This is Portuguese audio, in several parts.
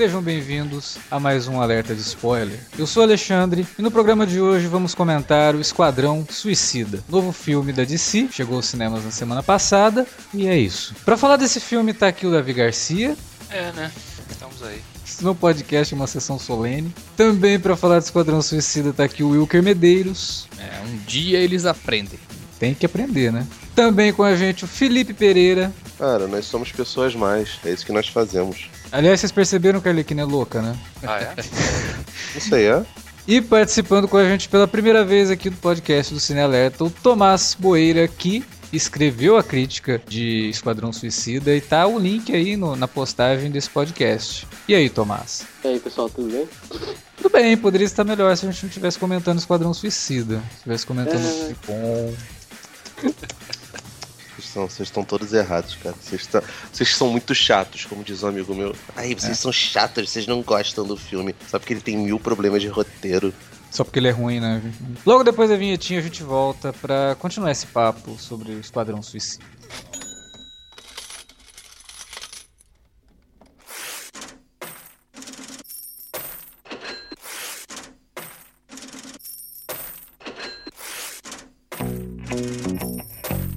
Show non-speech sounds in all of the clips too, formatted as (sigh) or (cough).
Sejam bem-vindos a mais um alerta de spoiler. Eu sou Alexandre e no programa de hoje vamos comentar o Esquadrão Suicida, novo filme da DC, chegou aos cinemas na semana passada e é isso. Para falar desse filme tá aqui o Davi Garcia. É, né? Estamos aí. No podcast uma sessão solene. Também para falar do Esquadrão Suicida tá aqui o Wilker Medeiros. É, um dia eles aprendem. Tem que aprender, né? Também com a gente o Felipe Pereira. Cara, nós somos pessoas mais. É isso que nós fazemos. Aliás, vocês perceberam que a Arlequina é louca, né? Ah, é? (laughs) Não sei, é? E participando com a gente pela primeira vez aqui do podcast do Cine Alerta, o Tomás Boeira, que escreveu a crítica de Esquadrão Suicida e tá o link aí no- na postagem desse podcast. E aí, Tomás? E aí, pessoal, tudo bem? Tudo bem, poderia estar melhor se a gente não estivesse comentando Esquadrão Suicida. Se estivesse comentando É. bom. Vocês, são- vocês estão todos errados, cara. Vocês, estão- vocês são muito chatos, como diz um amigo meu. Aí, vocês são chatos, vocês não gostam do filme. Só porque ele tem mil problemas de roteiro. Só porque ele é ruim, né? Logo depois da vinhetinha a gente volta pra continuar esse papo sobre o Esquadrão Suicida.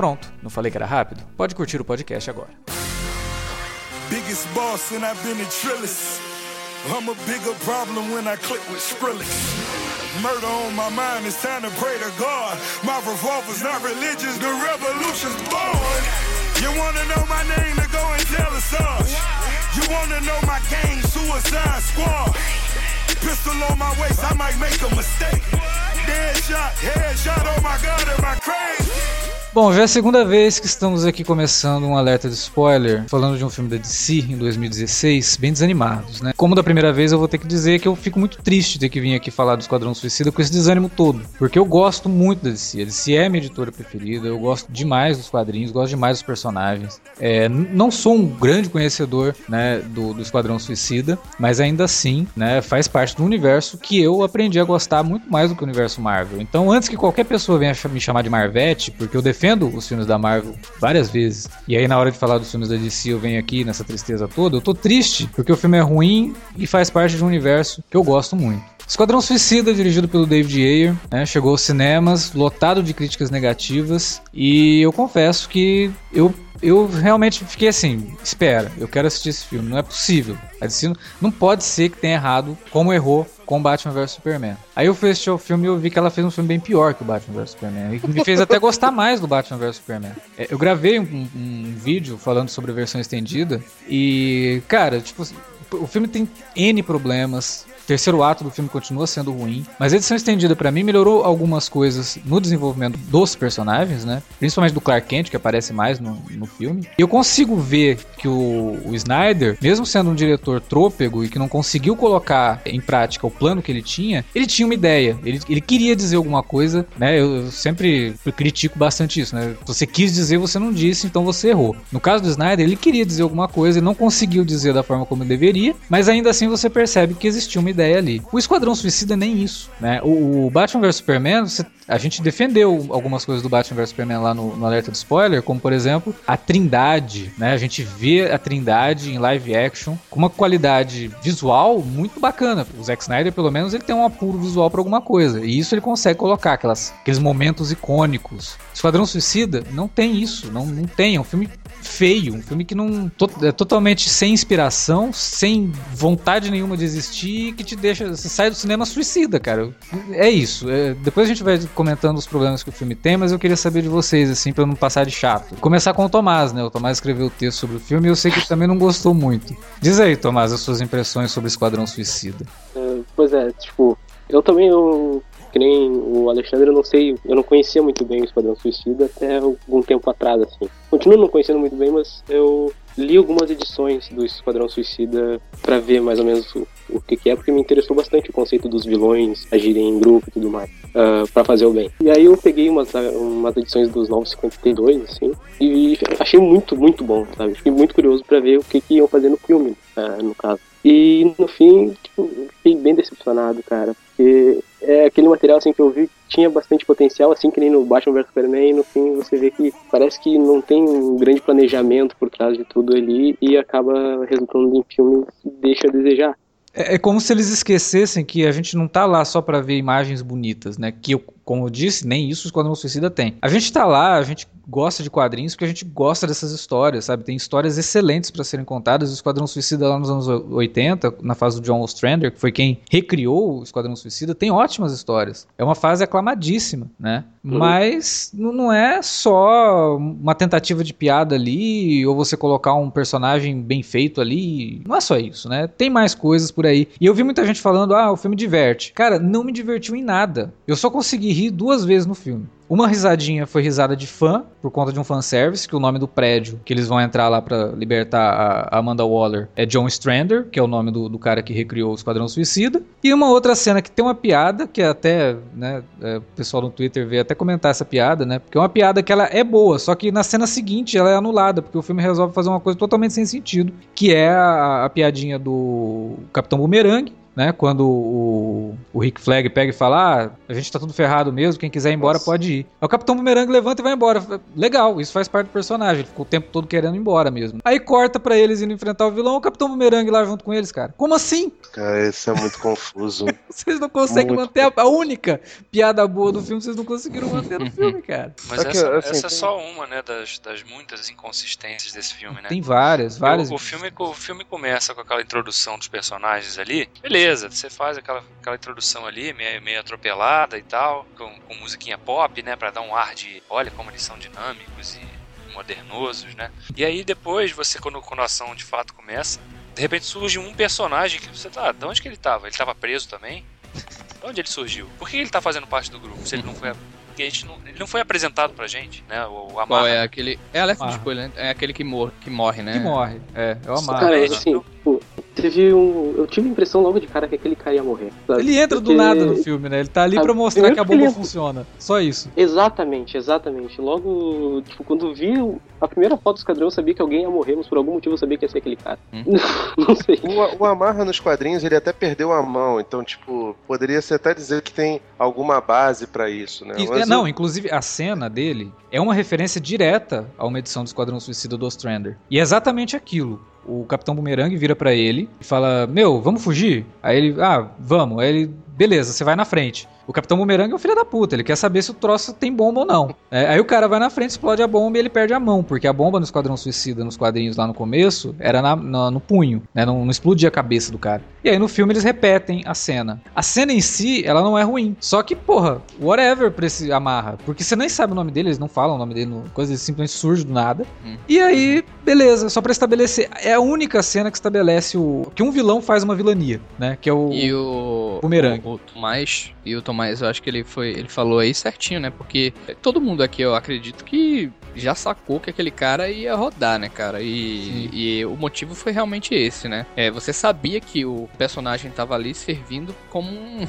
Pronto, não falei que era rápido? Pode curtir o podcast agora. Biggest boss and I've been in Trillis. I'm a bigger problem when I click with Skrillex. Murder on my mind, it's time to pray to God. My revolver's not religious, the revolution's born. You wanna know my name to go and tell the stars. You wanna know my gang, Suicide Squad. Pistol on my waist, I might make a mistake. Dead shot, head shot, oh my god, am I crazy? Bom, já é a segunda vez que estamos aqui começando um alerta de spoiler, falando de um filme da DC em 2016, bem desanimados, né? Como da primeira vez, eu vou ter que dizer que eu fico muito triste de ter que vir aqui falar do Esquadrão Suicida com esse desânimo todo, porque eu gosto muito da DC, a DC é minha editora preferida, eu gosto demais dos quadrinhos, gosto demais dos personagens. É, não sou um grande conhecedor, né, do, do Esquadrão Suicida, mas ainda assim, né, faz parte do universo que eu aprendi a gostar muito mais do que o universo Marvel. Então, antes que qualquer pessoa venha me chamar de Marvete, porque eu defendo os filmes da Marvel várias vezes, e aí na hora de falar dos filmes da DC eu venho aqui nessa tristeza toda, eu tô triste porque o filme é ruim e faz parte de um universo que eu gosto muito. Esquadrão Suicida, dirigido pelo David Ayer, né, chegou aos cinemas, lotado de críticas negativas, e eu confesso que eu, eu realmente fiquei assim: espera, eu quero assistir esse filme, não é possível. A DC não- não pode ser que tenha errado como errou com Batman vs Superman. Aí eu fui assistir o filme e eu vi que ela fez um filme bem pior que o Batman vs Superman. E me fez até gostar mais do Batman vs Superman. É, Eu gravei um, um vídeo falando sobre a versão estendida e, cara, tipo, o filme tem N problemas. Terceiro ato do filme continua sendo ruim, mas a edição estendida pra mim melhorou algumas coisas no desenvolvimento dos personagens, né? Principalmente do Clark Kent, que aparece mais no, no filme. Eu consigo ver que o, o Snyder, mesmo sendo um diretor trôpego e que não conseguiu colocar em prática o plano que ele tinha, ele tinha uma ideia. Ele, ele queria dizer alguma coisa, né? Eu, eu sempre critico bastante isso, né? Você quis dizer, você não disse, então você errou. No caso do Snyder, ele queria dizer alguma coisa e não conseguiu dizer da forma como deveria, mas ainda assim você percebe que existia uma ideia ali. O Esquadrão Suicida nem isso, né? O, o Batman vs Superman, você- a gente defendeu algumas coisas do Batman vs Superman lá no, no alerta de spoiler, como por exemplo a Trindade, né? A gente vê a Trindade em live action com uma qualidade visual muito bacana. O Zack Snyder, pelo menos, ele tem um apuro visual para alguma coisa e isso ele consegue colocar aquelas, aqueles momentos icônicos. Esquadrão Suicida não tem isso, não, não tem. É um filme feio, um filme que não to- é totalmente sem inspiração, sem vontade nenhuma de existir, que te deixa. Você sai do cinema suicida, cara. É isso. É, depois a gente vai comentando os problemas que o filme tem, mas eu queria saber de vocês, assim, eu não passar de chato. Começar com o Tomás, né? O Tomás escreveu o texto sobre o filme e eu sei que ele também não gostou muito. Diz aí, Tomás, as suas impressões sobre Esquadrão Suicida. É, pois é, tipo, eu também que nem o Alexandre, eu não sei, eu não conhecia muito bem o Esquadrão Suicida até algum tempo atrás, assim. Continuo não conhecendo muito bem, mas eu li algumas edições do Esquadrão Suicida para ver mais ou menos o, o que, que, é, porque me interessou bastante o conceito dos vilões agirem em grupo e tudo mais, uh, para fazer o bem. E aí eu peguei umas, umas edições dos 952, assim, e achei muito, muito bom, sabe? Fiquei muito curioso para ver o que, que iam fazer no filme, uh, no caso. E no fim, tipo, fiquei bem decepcionado, cara, porque é aquele material assim que eu vi tinha bastante potencial, assim que nem no Batman vs Superman, e no fim você vê que parece que não tem um grande planejamento por trás de tudo ali e acaba resultando em filme que deixa a desejar. É, é como se eles esquecessem que a gente não tá lá só para ver imagens bonitas, né? Que, eu, como eu disse, nem isso o Esquadrão Suicida tem. A gente tá lá, a gente gosta de quadrinhos porque a gente gosta dessas histórias, sabe? Tem histórias excelentes para serem contadas. O Esquadrão Suicida lá nos anos 80, na fase do John Ostrander, que foi quem recriou o Esquadrão Suicida, tem ótimas histórias. É uma fase aclamadíssima, né? Uhum. Mas não é só uma tentativa de piada ali ou você colocar um personagem bem feito ali. Não é só isso, né? Tem mais coisas por aí. E eu vi muita gente falando: "Ah, o filme diverte". Cara, não me divertiu em nada. Eu só consegui rir duas vezes no filme. Uma risadinha foi risada de fã, por conta de um fanservice, que o nome do prédio que eles vão entrar lá para libertar a Amanda Waller é John Strander, que é o nome do, do, cara que recriou o Esquadrão Suicida. E uma outra cena que tem uma piada, que até, né, é, o pessoal no Twitter veio até comentar essa piada, né, porque é uma piada que ela é boa, só que na cena seguinte ela é anulada, porque o filme resolve fazer uma coisa totalmente sem sentido, que é a, a piadinha do Capitão Boomerang, né? Quando o, o Rick Flag pega e fala: ah, a gente tá tudo ferrado mesmo, quem quiser ir embora Nossa. pode ir. Aí o Capitão Boomerang levanta e vai embora. Legal, isso faz parte do personagem. Ele ficou o tempo todo querendo ir embora mesmo. Aí corta para eles indo enfrentar o vilão, o Capitão Boomerang lá junto com eles, cara. Como assim? Cara, isso é muito confuso. (laughs) vocês não conseguem muito manter a, a, única piada boa do filme, vocês não conseguiram manter no filme, (laughs) cara. Mas essa, assim, essa é só uma, né, das, das muitas inconsistências desse filme, né? Tem várias, várias. O, o filme, o filme começa com aquela introdução dos personagens ali. Beleza, você faz aquela, aquela introdução ali, meio, meio atropelada e tal, com, com musiquinha pop, né, para dar um ar de, olha como eles são dinâmicos e modernosos, né? E aí depois você, quando, quando a ação de fato começa, de repente surge um personagem que você tá, de onde que ele tava? Ele tava preso também? De onde ele surgiu? Por que ele tá fazendo parte do grupo se ele não foi porque a gente não, ele não foi apresentado pra gente, né? O, o Qual é aquele. É alerta de spoiler, né? É aquele que, mor que morre, né? Que morre, é, é o Amarra. Cara, assim, um. Eu tive a impressão logo de cara que aquele cara ia morrer. Sabe? Ele entra Porque... do nada no filme, né? Ele tá ali pra mostrar que a bomba funciona. Só isso. Exatamente, exatamente. Logo, tipo, quando vi a primeira foto do esquadrão, eu sabia que alguém ia morrer, mas por algum motivo eu sabia que ia ser aquele cara. Hum. (laughs) não sei. O, o Amarra nos quadrinhos, ele até perdeu a mão, então, tipo, poderia ser até dizer que tem alguma base para isso, né? E, não, eu... inclusive a cena dele é uma referência direta a uma edição do Esquadrão Suicida do Ostrander. E é exatamente aquilo o Capitão Boomerang vira para ele e fala: Meu, vamos fugir? Aí ele, ah, vamos. Aí ele, beleza, você vai na frente. O Capitão Boomerang é um filho da puta, ele quer saber se o troço tem bomba ou não. É, aí o cara vai na frente, explode a bomba e ele perde a mão, porque a bomba no Esquadrão Suicida, nos quadrinhos lá no começo, era na, na, no punho, né? Não, não, explodia a cabeça do cara. E aí no filme eles repetem a cena. A cena em si, ela não é ruim. Só que, porra, whatever pra esse amarra. Porque você nem sabe o nome dele, eles não falam o nome dele, coisa simplesmente surge do nada. Hum. E aí, beleza, só pra estabelecer. É a única cena que estabelece o. que um vilão faz uma vilania, né? Que é o. E o. Boomerang. O, Tomás e o Tomás, eu acho que ele foi, ele falou aí certinho, né? Porque todo mundo aqui, eu acredito que já sacou que aquele cara ia rodar, né, cara? E, e o motivo foi realmente esse, né? É, você sabia que o personagem tava ali servindo como um,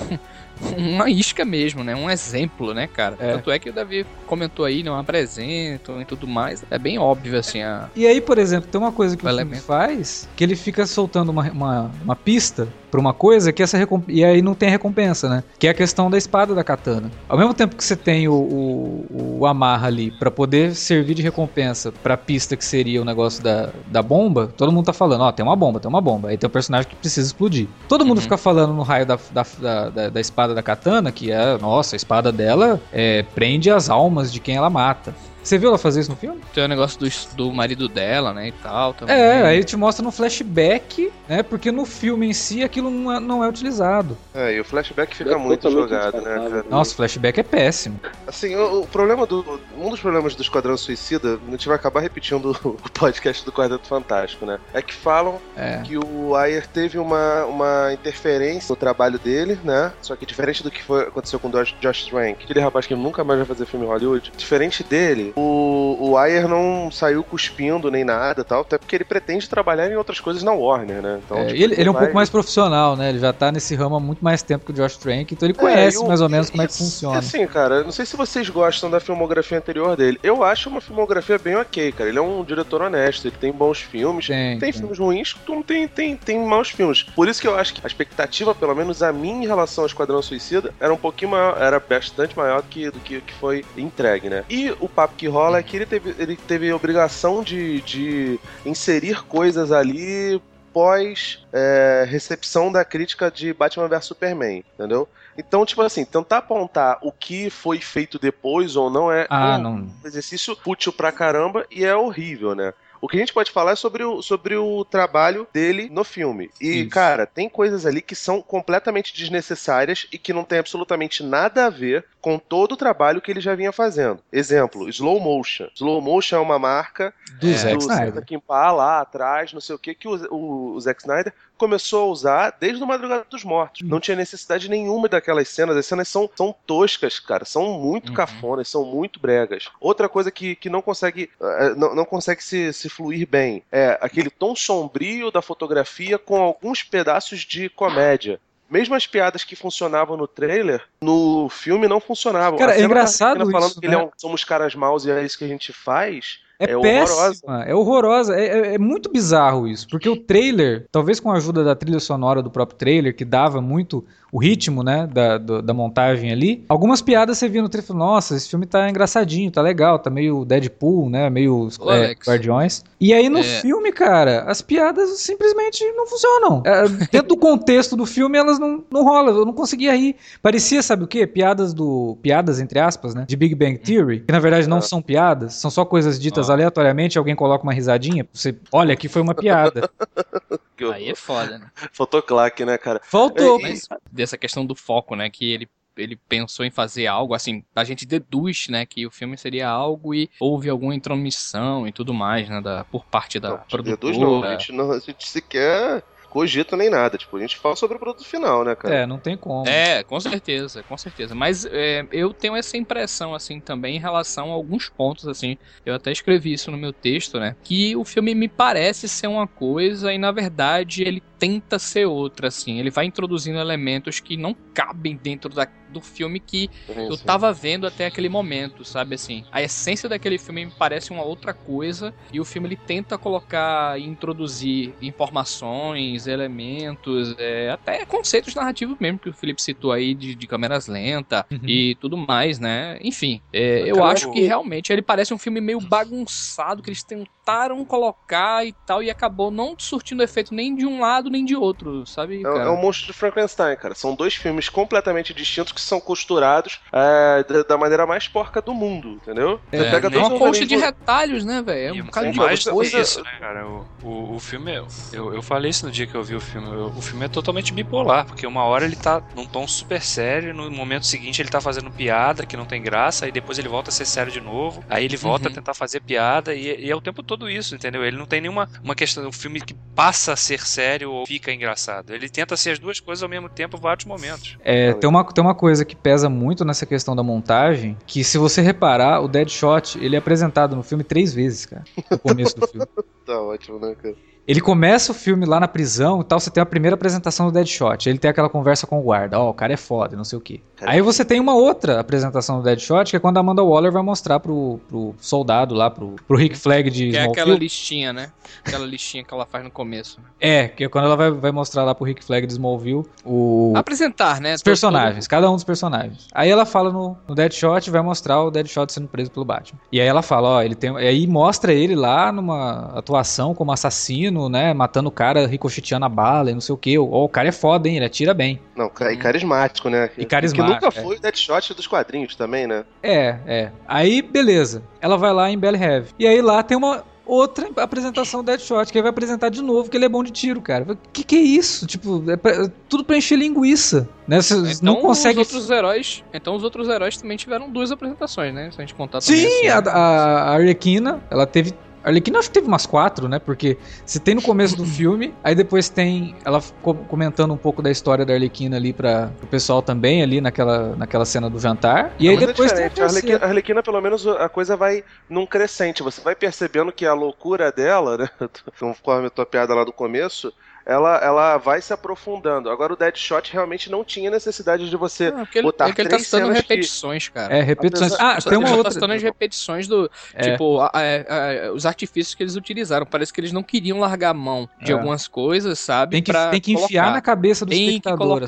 (laughs) uma isca mesmo, né? Um exemplo, né, cara? É. Tanto é que o Davi comentou aí, não apresentam e tudo mais. É bem óbvio, assim, a... E aí, por exemplo, tem uma coisa que o, o faz, que ele fica soltando uma, uma, uma pista pra uma coisa que essa e aí não tem recompensa, né? Que é a questão da espada da katana. Ao mesmo tempo que você tem o, o, o amarra ali para poder servir de recompensa pra pista que seria o negócio da, da bomba, todo mundo tá falando, ó, oh, tem uma bomba, tem uma bomba. Aí tem um personagem que precisa explodir. Todo mundo uhum. fica falando no raio da, da, da, da, espada da katana, que é, nossa, a espada dela é, prende as almas de quem ela mata. Você viu ela fazer isso no filme? Tem o negócio do, do marido dela, né, e tal. Também. É, aí te mostra no flashback, né? Porque no filme em si aquilo não é, não é utilizado. É, e o flashback fica É muito jogado, né, cara? Nossa, o flashback é péssimo. Assim, o, o problema do. Um dos problemas do Esquadrão Suicida, a gente vai acabar repetindo (laughs) o podcast do Quarteto Fantástico, né? É que falam É. que o Ayer teve uma, uma interferência no trabalho dele, né? Só que diferente do que foi, aconteceu com o Josh, Josh Trank, aquele rapaz que nunca mais vai fazer filme em Hollywood, diferente dele, o, o Ayer não saiu cuspindo nem nada tal, até porque ele pretende trabalhar em outras coisas na Warner, né? Então, É, tipo, ele, ele é um vai- pouco mais profissional, né? Ele já tá nesse ramo há muito mais tempo que o Josh Trank, então ele É, conhece e o- mais ou menos como é que funciona. Assim, cara, eu não sei se vocês gostam da filmografia anterior dele. Eu acho uma filmografia bem ok, cara. Ele é um diretor honesto, ele tem bons filmes. Tem, Tem tem. filmes ruins, tem, tem, tem maus filmes. Por isso que eu acho que a expectativa, pelo menos a mim, em relação ao Esquadrão Suicida, era um pouquinho maior, era bastante maior do que, do que, que foi entregue, né? E o papo que rola é que ele teve, ele teve obrigação de, de inserir coisas ali pós é, recepção da crítica de Batman vs Superman, entendeu? Então, tipo assim, tentar apontar o que foi feito depois ou não é Ah, um não. exercício fútil pra caramba e é horrível, né? O que a gente pode falar é sobre o, sobre o trabalho dele no filme. E, Isso. cara, tem coisas ali que são completamente desnecessárias e que não tem absolutamente nada a ver com todo o trabalho que ele já vinha fazendo. Exemplo, Slow Motion. Slow Motion é uma marca Do é, Zack do Snyder. Santa Kimpá lá atrás, não sei o que, que o, o, o Zack Snyder começou a usar desde o Madrugada dos Mortos. Não tinha necessidade nenhuma daquelas cenas. As cenas são, são toscas, cara. São muito Uhum. cafonas, são muito bregas. Outra coisa que, que não consegue eh, não, não consegue se, se fluir bem é aquele tom sombrio da fotografia com alguns pedaços de comédia. Mesmo as piadas que funcionavam no trailer, no filme não funcionavam. Cara, é engraçado Arlequina falando isso, que ele é né? um- somos caras maus e é isso que a gente faz. É, É péssima, horrorosa. é horrorosa. É, é- é muito bizarro isso, porque o trailer, talvez com a ajuda da trilha sonora do próprio trailer, que dava muito o ritmo, né, da, do- da montagem ali, algumas piadas você via no trailer falava, nossa, esse filme tá engraçadinho, tá legal, tá meio Deadpool, né, meio Ô, é. Guardiões. E aí no É. filme, cara, as piadas simplesmente não funcionam. É, dentro do contexto do filme, elas não, não rolam, eu não conseguia rir. Parecia, sabe o quê? Piadas do... Piadas, entre aspas, né, de Big Bang Theory, que na verdade não Ah. são piadas, são só coisas ditas Ó. aleatoriamente, alguém coloca uma risadinha, você, olha, aqui foi uma piada. (laughs) Que eu- Aí é foda, né? (laughs) Fotoclaque, né, cara? Faltou. É, Mas dessa questão do foco, né? Que ele, ele pensou em fazer algo, assim, a gente deduz, né? Que o filme seria algo e houve alguma intromissão e tudo mais, né? Da, por parte da Não, produtora. deduz não, a gente não, a gente sequer cogita nem nada. Tipo, a gente fala sobre o produto final, né, cara? É, não tem como. É, com certeza, com certeza. Mas é, eu tenho essa impressão, assim, também em relação a alguns pontos, assim. Eu até escrevi isso no meu texto, né? Que o filme me parece ser uma coisa e, na verdade, ele tenta ser outra, assim. Ele vai introduzindo elementos que não cabem dentro da, do filme que eu Sim. tava vendo até aquele momento, sabe assim? A essência daquele filme me parece uma outra coisa e o filme ele tenta colocar e introduzir informações, elementos, é, até conceitos narrativos mesmo que o Felipe citou aí de, de câmeras lentas Uhum. e tudo mais, né? Enfim, é, eu acho que realmente ele parece um filme meio bagunçado que eles tentaram colocar e tal e acabou não surtindo efeito nem de um lado nem de outro, sabe? É, cara? é o monstro de Frankenstein, cara. São dois filmes completamente distintos que são costurados é, da, da maneira mais porca do mundo, entendeu? Você É, pega é dois uma coxa de retalhos, né, velho? É um bocado de mais do que coisa- isso, né, cara? O, o, o filme, é- eu, eu falei isso no dia que eu vi o filme. o- O filme é totalmente bipolar, porque uma hora ele tá num tom super sério, no momento seguinte ele tá fazendo piada que não tem graça, aí depois ele volta a ser sério de novo, aí ele volta Uhum. a tentar fazer piada, e, e é o tempo todo isso, entendeu? Ele não tem nenhuma uma questão, um filme que passa a ser sério ou fica engraçado. Ele tenta ser as duas coisas ao mesmo tempo em vários momentos. É, tem, uma, tem uma coisa que pesa muito nessa questão da montagem, que se você reparar, o Deadshot, ele é apresentado no filme três vezes, cara, no começo do filme. (laughs) Tá ótimo, né, cara? Ele começa o filme lá na prisão e tal, você tem a primeira apresentação do Deadshot, ele tem aquela conversa com o guarda, ó, o cara é foda, não sei o quê. Aí você tem uma outra apresentação do Deadshot, que é quando a Amanda Waller vai mostrar pro, pro soldado lá, pro, pro Rick Flag de Que é aquela listinha, né? Aquela listinha que ela faz no começo. É, que é quando ela vai, vai mostrar lá pro Rick Flag de Smallville o, Apresentar, né? os personagens, cada um dos personagens. Aí ela fala no, no Deadshot e vai mostrar o Deadshot sendo preso pelo Batman. E aí ela fala, ó, ele tem. E aí mostra ele lá numa atuação como assassino né? Matando o cara, ricocheteando a bala e não sei o que. Ó, o cara é foda, hein? Ele atira bem. Não, e carismático, né? E carismático, Que nunca é. foi o Deadshot dos quadrinhos também, né? É, é. Aí, beleza. Ela vai lá em Belle Heavy. E aí lá tem uma outra apresentação do Deadshot, que ele vai apresentar de novo que ele é bom de tiro, cara. O que, que é isso? Tipo, é pra- é tudo pra encher linguiça. Né? Você Então não consegue. os outros heróis. Então os outros heróis também tiveram duas apresentações, né? Se a gente contar também. Sim, assim, a, a a Arlequina, ela teve. A Arlequina acho que teve umas quatro, né? Porque você tem no começo do (laughs) filme, aí depois tem ela co- comentando um pouco da história da Arlequina ali para o pessoal também, ali naquela, naquela cena do jantar. E aí Mas é depois tem a Arlequina, a Arlequina, pelo menos, a coisa vai num crescente. Você vai percebendo que a loucura dela, né? (laughs) Conforme a tua piada lá do começo, ela, ela vai se aprofundando. Agora o Deadshot realmente não tinha necessidade de você. Ah, porque ele, botar é que ele tá três citando cenas que- repetições, cara. É, repetições. Apesar- Ah, tem uma ele outra. tá citando as repetições do. É. Tipo, a- a- a- os artifícios que eles utilizaram. Parece que eles não queriam largar a mão de É. algumas coisas, sabe? Tem que, tem que enfiar colocar. na cabeça do Tem espectador.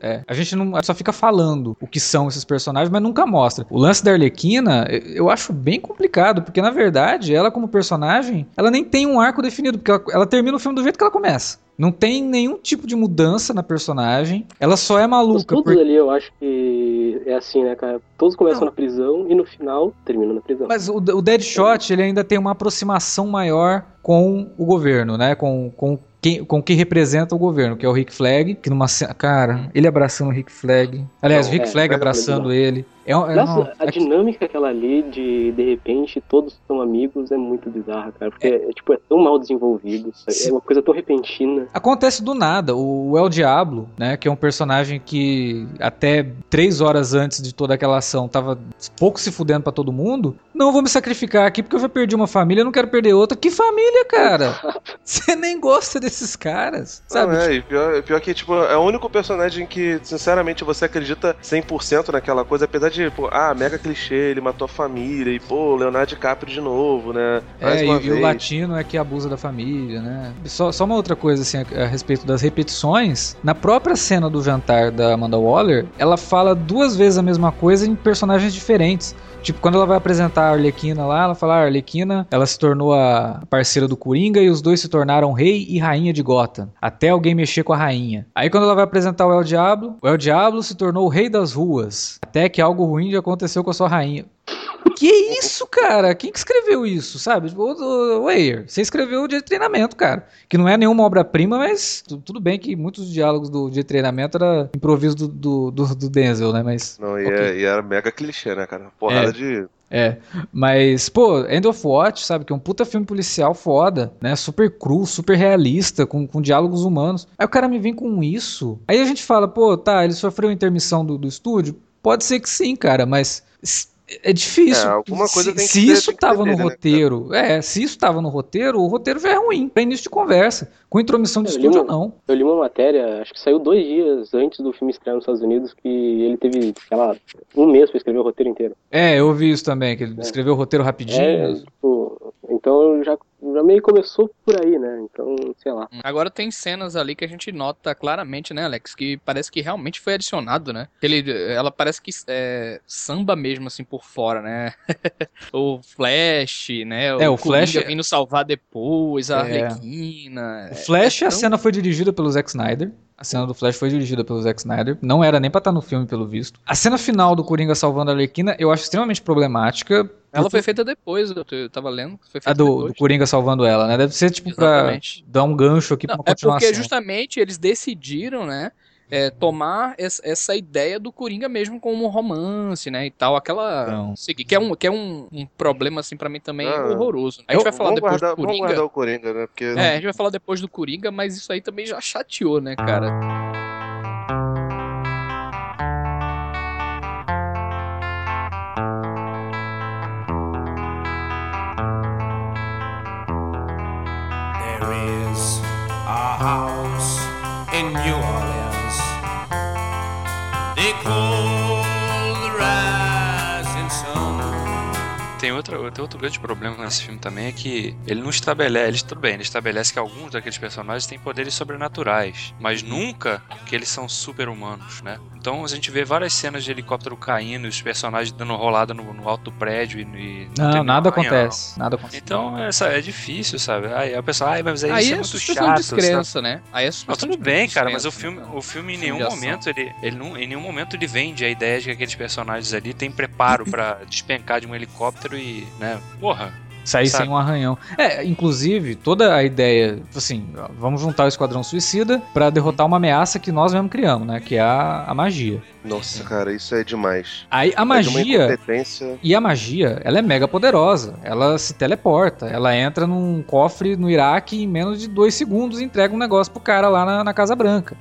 É. A gente não só fica falando o que são esses personagens, mas nunca mostra. O lance da Arlequina, eu acho bem complicado, porque na verdade, ela como personagem, ela nem tem um arco definido, porque ela, ela termina o filme do jeito que ela começa. Não tem nenhum tipo de mudança na personagem. Ela só é Mas maluca. todos por- ali eu acho que é assim, né, cara? Todos começam Não. na prisão e no final terminam na prisão. Mas o, o Deadshot, ele ainda tem uma aproximação maior com o governo, né? Com, com quem, com quem representa o governo, que é o Rick Flag, que numa. Cara, ele abraçando o Rick Flag. Aliás, Não, o Rick é, Flag abraçando ele. É, é Nossa, não, a é- dinâmica aquela ali de de repente todos são amigos é muito bizarra, cara. Porque é, tipo, é tão mal desenvolvido. Sim. É uma coisa tão repentina. Acontece do nada. O El Diablo, né, que é um personagem que até três horas antes de toda aquela ação tava pouco se fudendo pra todo mundo. Não vou me sacrificar aqui porque eu já perdi uma família, não quero perder outra. Que família, cara? (laughs) Você nem gosta desses caras, sabe? Não, é, e pior, pior que, tipo, é o único personagem que, sinceramente, você acredita 100% naquela coisa, apesar de, pô, ah, mega clichê, ele matou a família, e, pô, Leonardo DiCaprio de novo, né? Mais É, e, e o vez. latino é que abusa da família, né? Só, só uma outra coisa, assim, a, a respeito das repetições. Na própria cena do jantar da Amanda Waller, ela fala duas vezes a mesma coisa em personagens diferentes. Tipo, quando ela vai apresentar a Arlequina lá, ela fala, ah, a Arlequina, ela se tornou a parceira do Coringa e os dois se tornaram rei e rainha de Gotham. Até alguém mexer com a rainha. Aí quando ela vai apresentar o El Diablo, o El Diablo se tornou o rei das ruas. Até que algo ruim aconteceu com a sua rainha. Que isso, cara? Quem que escreveu isso, sabe? Tipo, O, o Weir, você escreveu o dia de treinamento, cara. Que não é nenhuma obra-prima, mas tu- tudo bem que muitos diálogos do dia de treinamento era improviso do, do, do- do Denzel, né? Mas. Não, e, Ok. é- e era mega clichê, né, cara? Porrada É. de. É, mas, pô, End of Watch, sabe, que é um puta filme policial foda, né? Super cru, super realista, com, com diálogos humanos. Aí o cara me vem com isso. Aí a gente fala, pô, tá, ele sofreu intermissão do, do estúdio? Pode ser que sim, cara, mas é difícil. É, alguma coisa se, tem que se ter- isso tem que tava ter no né, roteiro, é, se isso tava no roteiro, o roteiro já é ruim, pra início de conversa. Com intromissão de Eu estúdio ou não. Eu li uma matéria, acho que saiu dois dias antes do filme estrear nos Estados Unidos, que ele teve, sei lá, um mês pra escrever o roteiro inteiro. É, eu ouvi isso também, que ele escreveu o roteiro rapidinho. É, tipo, então já, já meio começou por aí, né? Então, sei lá. Agora tem cenas ali que a gente nota claramente, né, Alex? Que parece que realmente foi adicionado, né? Ele, ela parece que é, samba mesmo, assim, por fora, né? (laughs) o Flash, né? É, o Coringa Flash- vindo salvar depois, a É. Arlequina. O Flash, é a tão- cena foi dirigida pelo Zack Snyder. A cena do Flash foi dirigida pelo Zack Snyder. Não era nem pra estar no filme, pelo visto. A cena final do Coringa salvando a Arlequina eu acho extremamente problemática. Ela foi feita depois, eu, tava lendo. Foi A feita do, depois. do Coringa salvando ela, né? Deve ser tipo pra Exatamente. dar um gancho aqui Não, pra uma é continuação. porque justamente eles decidiram, né? É, tomar es- essa ideia do Coringa mesmo como um romance, né? E tal, aquela. Não. seguir, que é um, que é um, um problema, assim, pra mim também Ah. horroroso. A gente Eu- vai falar vamos, depois guardar, do vamos Coringa. guardar o Coringa, né? Porque É, a gente vai falar depois do Coringa, mas isso aí também já chateou, né, cara? There is a house in New Orleans. Tem outra tem outro grande problema nesse filme também é que ele não estabelece. Ele, tudo bem, ele estabelece que alguns daqueles personagens têm poderes sobrenaturais, mas nunca que eles são super-humanos, né? Então a gente vê várias cenas de helicóptero caindo, os personagens dando rolada no, no alto do prédio e. e Não, tem nada arranhão. acontece. Nada acontece. Então essa, é difícil, sabe? Aí a pessoa, ai, mas aí, Aí isso é é muito chato. de descrença, né? Aí é Não, suspensão tudo de bem, cara, mas o filme, né, o filme em nenhum momento ele, ele não, em nenhum momento ele vende a ideia de que aqueles personagens ali têm preparo pra despencar de um helicóptero e, né, porra. Sair Sabe? sem um arranhão. É, inclusive, toda a ideia, assim, vamos juntar o Esquadrão Suicida pra derrotar uma ameaça que nós mesmos criamos, né? Que é a, a magia. Nossa, cara, isso é demais. Aí a É magia. incompetência. E a magia, ela é mega poderosa. Ela se teleporta. Ela entra num cofre no Iraque e em menos de dois segundos entrega um negócio pro cara lá na, na Casa Branca.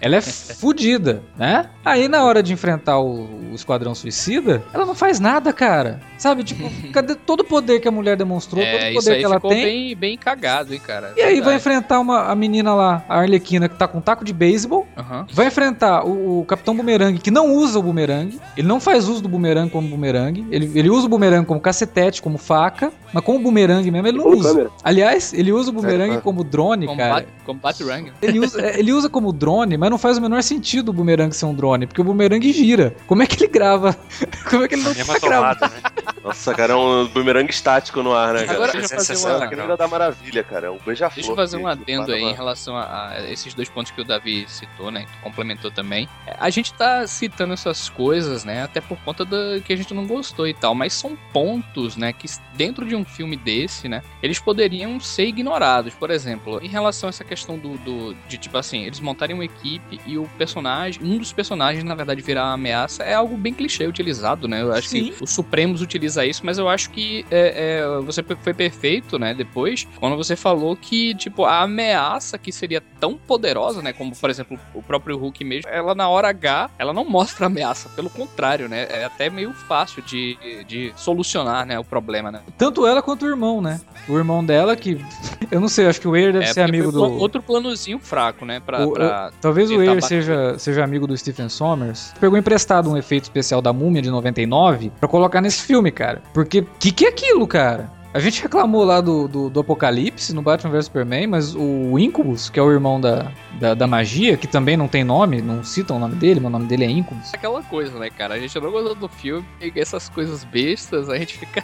Ela é (laughs) fodida, né? Aí na hora de enfrentar o, o Esquadrão Suicida, ela não faz nada, cara. Sabe? Tipo, (laughs) cadê todo o poder que a mulher demonstrou, todo É, o isso poder aí que ela ficou tem? bem, bem cagado, hein, cara. E aí vai enfrentar uma, a menina lá, a Arlequina, que tá com um taco de beisebol. Aham. Vai enfrentar o, o Capitão Boomerang, que não usa o bumerangue. Ele não faz uso do bumerangue como bumerangue. Ele, ele usa o bumerangue como cacetete, como faca. Mas como bumerangue mesmo, ele não Como usa. câmera. Aliás, ele usa o bumerangue É, é. como drone, cara. Combate, combate Rang. Ele usa, é, ele usa como drone, mas não faz o menor sentido o bumerangue ser um drone, porque o bumerangue gira. Como é que ele grava? (laughs) Como é que ele não A mesma tá gravando? né? Nossa, cara, é um bumerangue estático no ar, né, cara? Agora, deixa eu fazer uma- É o da Maravilha, cara. É um beija-flor. Deixa eu fazer um adendo aí em relação a, a esses dois pontos que o Davi citou, né? Que complementou também. É, A gente tá citando essas coisas, né? Até por conta da que a gente não gostou e tal. Mas são pontos, né? Que dentro de um filme desse, né? Eles poderiam ser ignorados. Por exemplo, em relação a essa questão do, do- de tipo assim, eles montarem uma equipe e o personagem, um dos personagens, na verdade, virar ameaça, é algo bem clichê utilizado, né? Eu acho Sim. que o Supremos utiliza isso, mas eu acho que é, é, você foi perfeito, né? Depois, quando você falou que, tipo, a ameaça que seria tão poderosa, né? Como, por exemplo, o próprio Hulk mesmo, ela na hora H, ela não mostra ameaça, pelo contrário, né? É até meio fácil de, de solucionar, né? O problema, né? Tanto ela quanto o irmão, né? O irmão dela, que. (laughs) Eu não sei, acho que o Weir deve É, ser amigo do. Outro planozinho fraco, né? Pra, O- pra- Talvez o Weir batendo. seja, seja amigo do Stephen Sommers. Pegou emprestado um efeito especial da Múmia de 99 pra colocar nesse filme, cara. Porque que que é aquilo, cara? A gente reclamou lá do, do, do Apocalipse no Batman vs Superman, mas o Incubus, que é o irmão da, da, da magia, que também não tem nome, não citam o nome dele, mas o nome dele é Incubus. Aquela coisa, né, cara? A gente não gostou do filme, essas coisas bestas, a gente fica.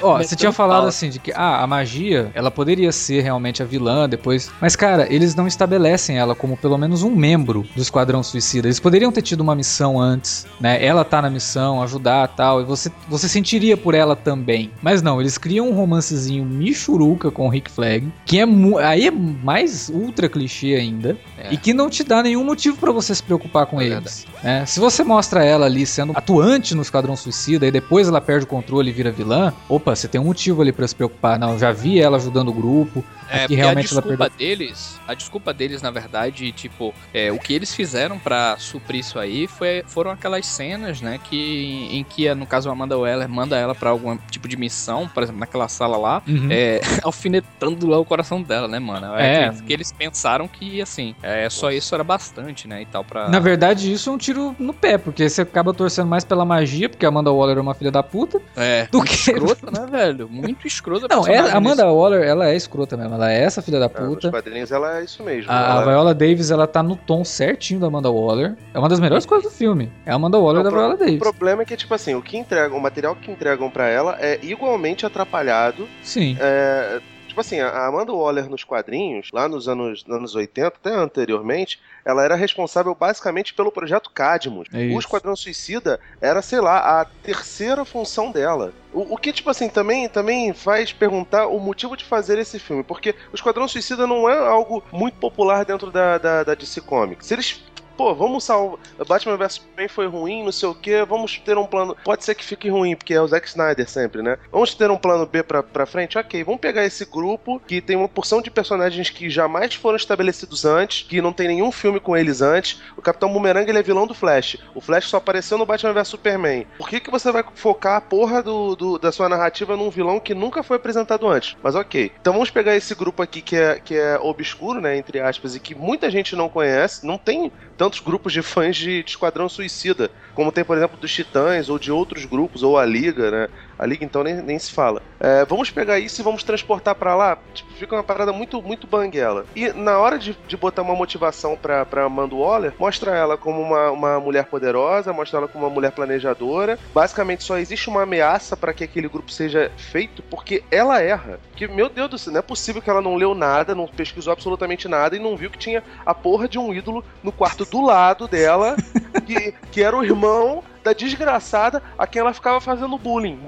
Ó, Mas você tinha falado fala. assim de que ah, a magia, ela poderia ser realmente a vilã depois, mas cara, eles não estabelecem ela como pelo menos um membro do Esquadrão Suicida. Eles poderiam ter tido uma missão antes, né? Ela tá na missão, ajudar, tal, e você você sentiria por ela também. Mas não, eles criam um romancezinho michuruca com o Rick Flag, que é aí é mais ultra clichê ainda, É. e que não te dá nenhum motivo pra você se preocupar com É eles. né? Se você mostra ela ali sendo atuante no Esquadrão Suicida e depois ela perde o controle e vira vilã, opa, você tem um motivo ali pra se preocupar. Não, já vi ela ajudando o grupo. É, porque realmente a ela desculpa deles, a desculpa deles, na verdade, tipo, é, o que eles fizeram pra suprir isso aí foi, foram aquelas cenas, né, que em que, no caso, a Amanda Weller manda ela pra algum tipo de missão, por exemplo, naquela sala lá, é, (laughs) alfinetando lá o coração dela, né, mano? É, É. que, que eles pensaram que, assim, é, só isso era bastante, né, e tal, pra... Na verdade, isso é um tiro no pé, porque você acaba torcendo mais pela magia, porque a Amanda Waller é uma filha da puta, É, do que. escrota, né, velho? Muito escrota. Não, ela, a Amanda Waller, ela é escrota mesmo. Ela é essa filha da É, nos puta. quadrinhos ela é isso mesmo. A, ela... Viola Davis, ela tá no tom certinho da Amanda Waller. É uma das melhores coisas do filme. É a Amanda Waller Não, da pro- Viola Davis. O problema é que, tipo assim, o que entregam, o material que entregam pra ela é igualmente atrapalhado. Sim. É, tipo assim, a Amanda Waller nos quadrinhos, lá nos anos, nos anos 80, até anteriormente, ela era responsável basicamente pelo projeto Cadmus. É o. Esquadrão Suicida era, sei lá, a terceira função dela. O, o que, tipo assim, também, também faz perguntar o motivo de fazer esse filme. Porque o Esquadrão Suicida não é algo muito popular dentro da, da, da DC Comics. Se eles pô, vamos salvar. Batman vs Superman foi ruim, não sei o que, vamos ter um plano. Pode ser que fique ruim, porque é o Zack Snyder sempre, né? Vamos ter um plano B pra, pra frente? Ok, vamos pegar esse grupo que tem uma porção de personagens que jamais foram estabelecidos antes, que não tem nenhum filme com eles antes. O Capitão Boomerang ele é vilão do Flash. O Flash só apareceu no Batman vs Superman. Por que, que você vai focar a porra do, do- da sua narrativa num vilão que nunca foi apresentado antes? Mas ok. Então vamos pegar esse grupo aqui que é, que é obscuro, né? Entre aspas, e que muita gente não conhece. Não tem tantos grupos de fãs de, de Esquadrão Suicida, como tem, por exemplo, dos Titãs ou de outros grupos, ou a Liga, né? A Liga então nem, nem se fala. É, vamos pegar isso e vamos transportar para lá. Tipo, fica uma parada muito, muito banguela. E na hora de, de botar uma motivação pra, pra Amanda Waller, mostra ela como uma, uma mulher poderosa, mostra ela como uma mulher planejadora. Basicamente só existe uma ameaça para que aquele grupo seja feito porque ela erra. Que, meu Deus do céu, não é possível que ela não leu nada, não pesquisou absolutamente nada e não viu que tinha a porra de um ídolo no quarto do lado dela, (laughs) que, que era o irmão da desgraçada a quem ela ficava fazendo bullying,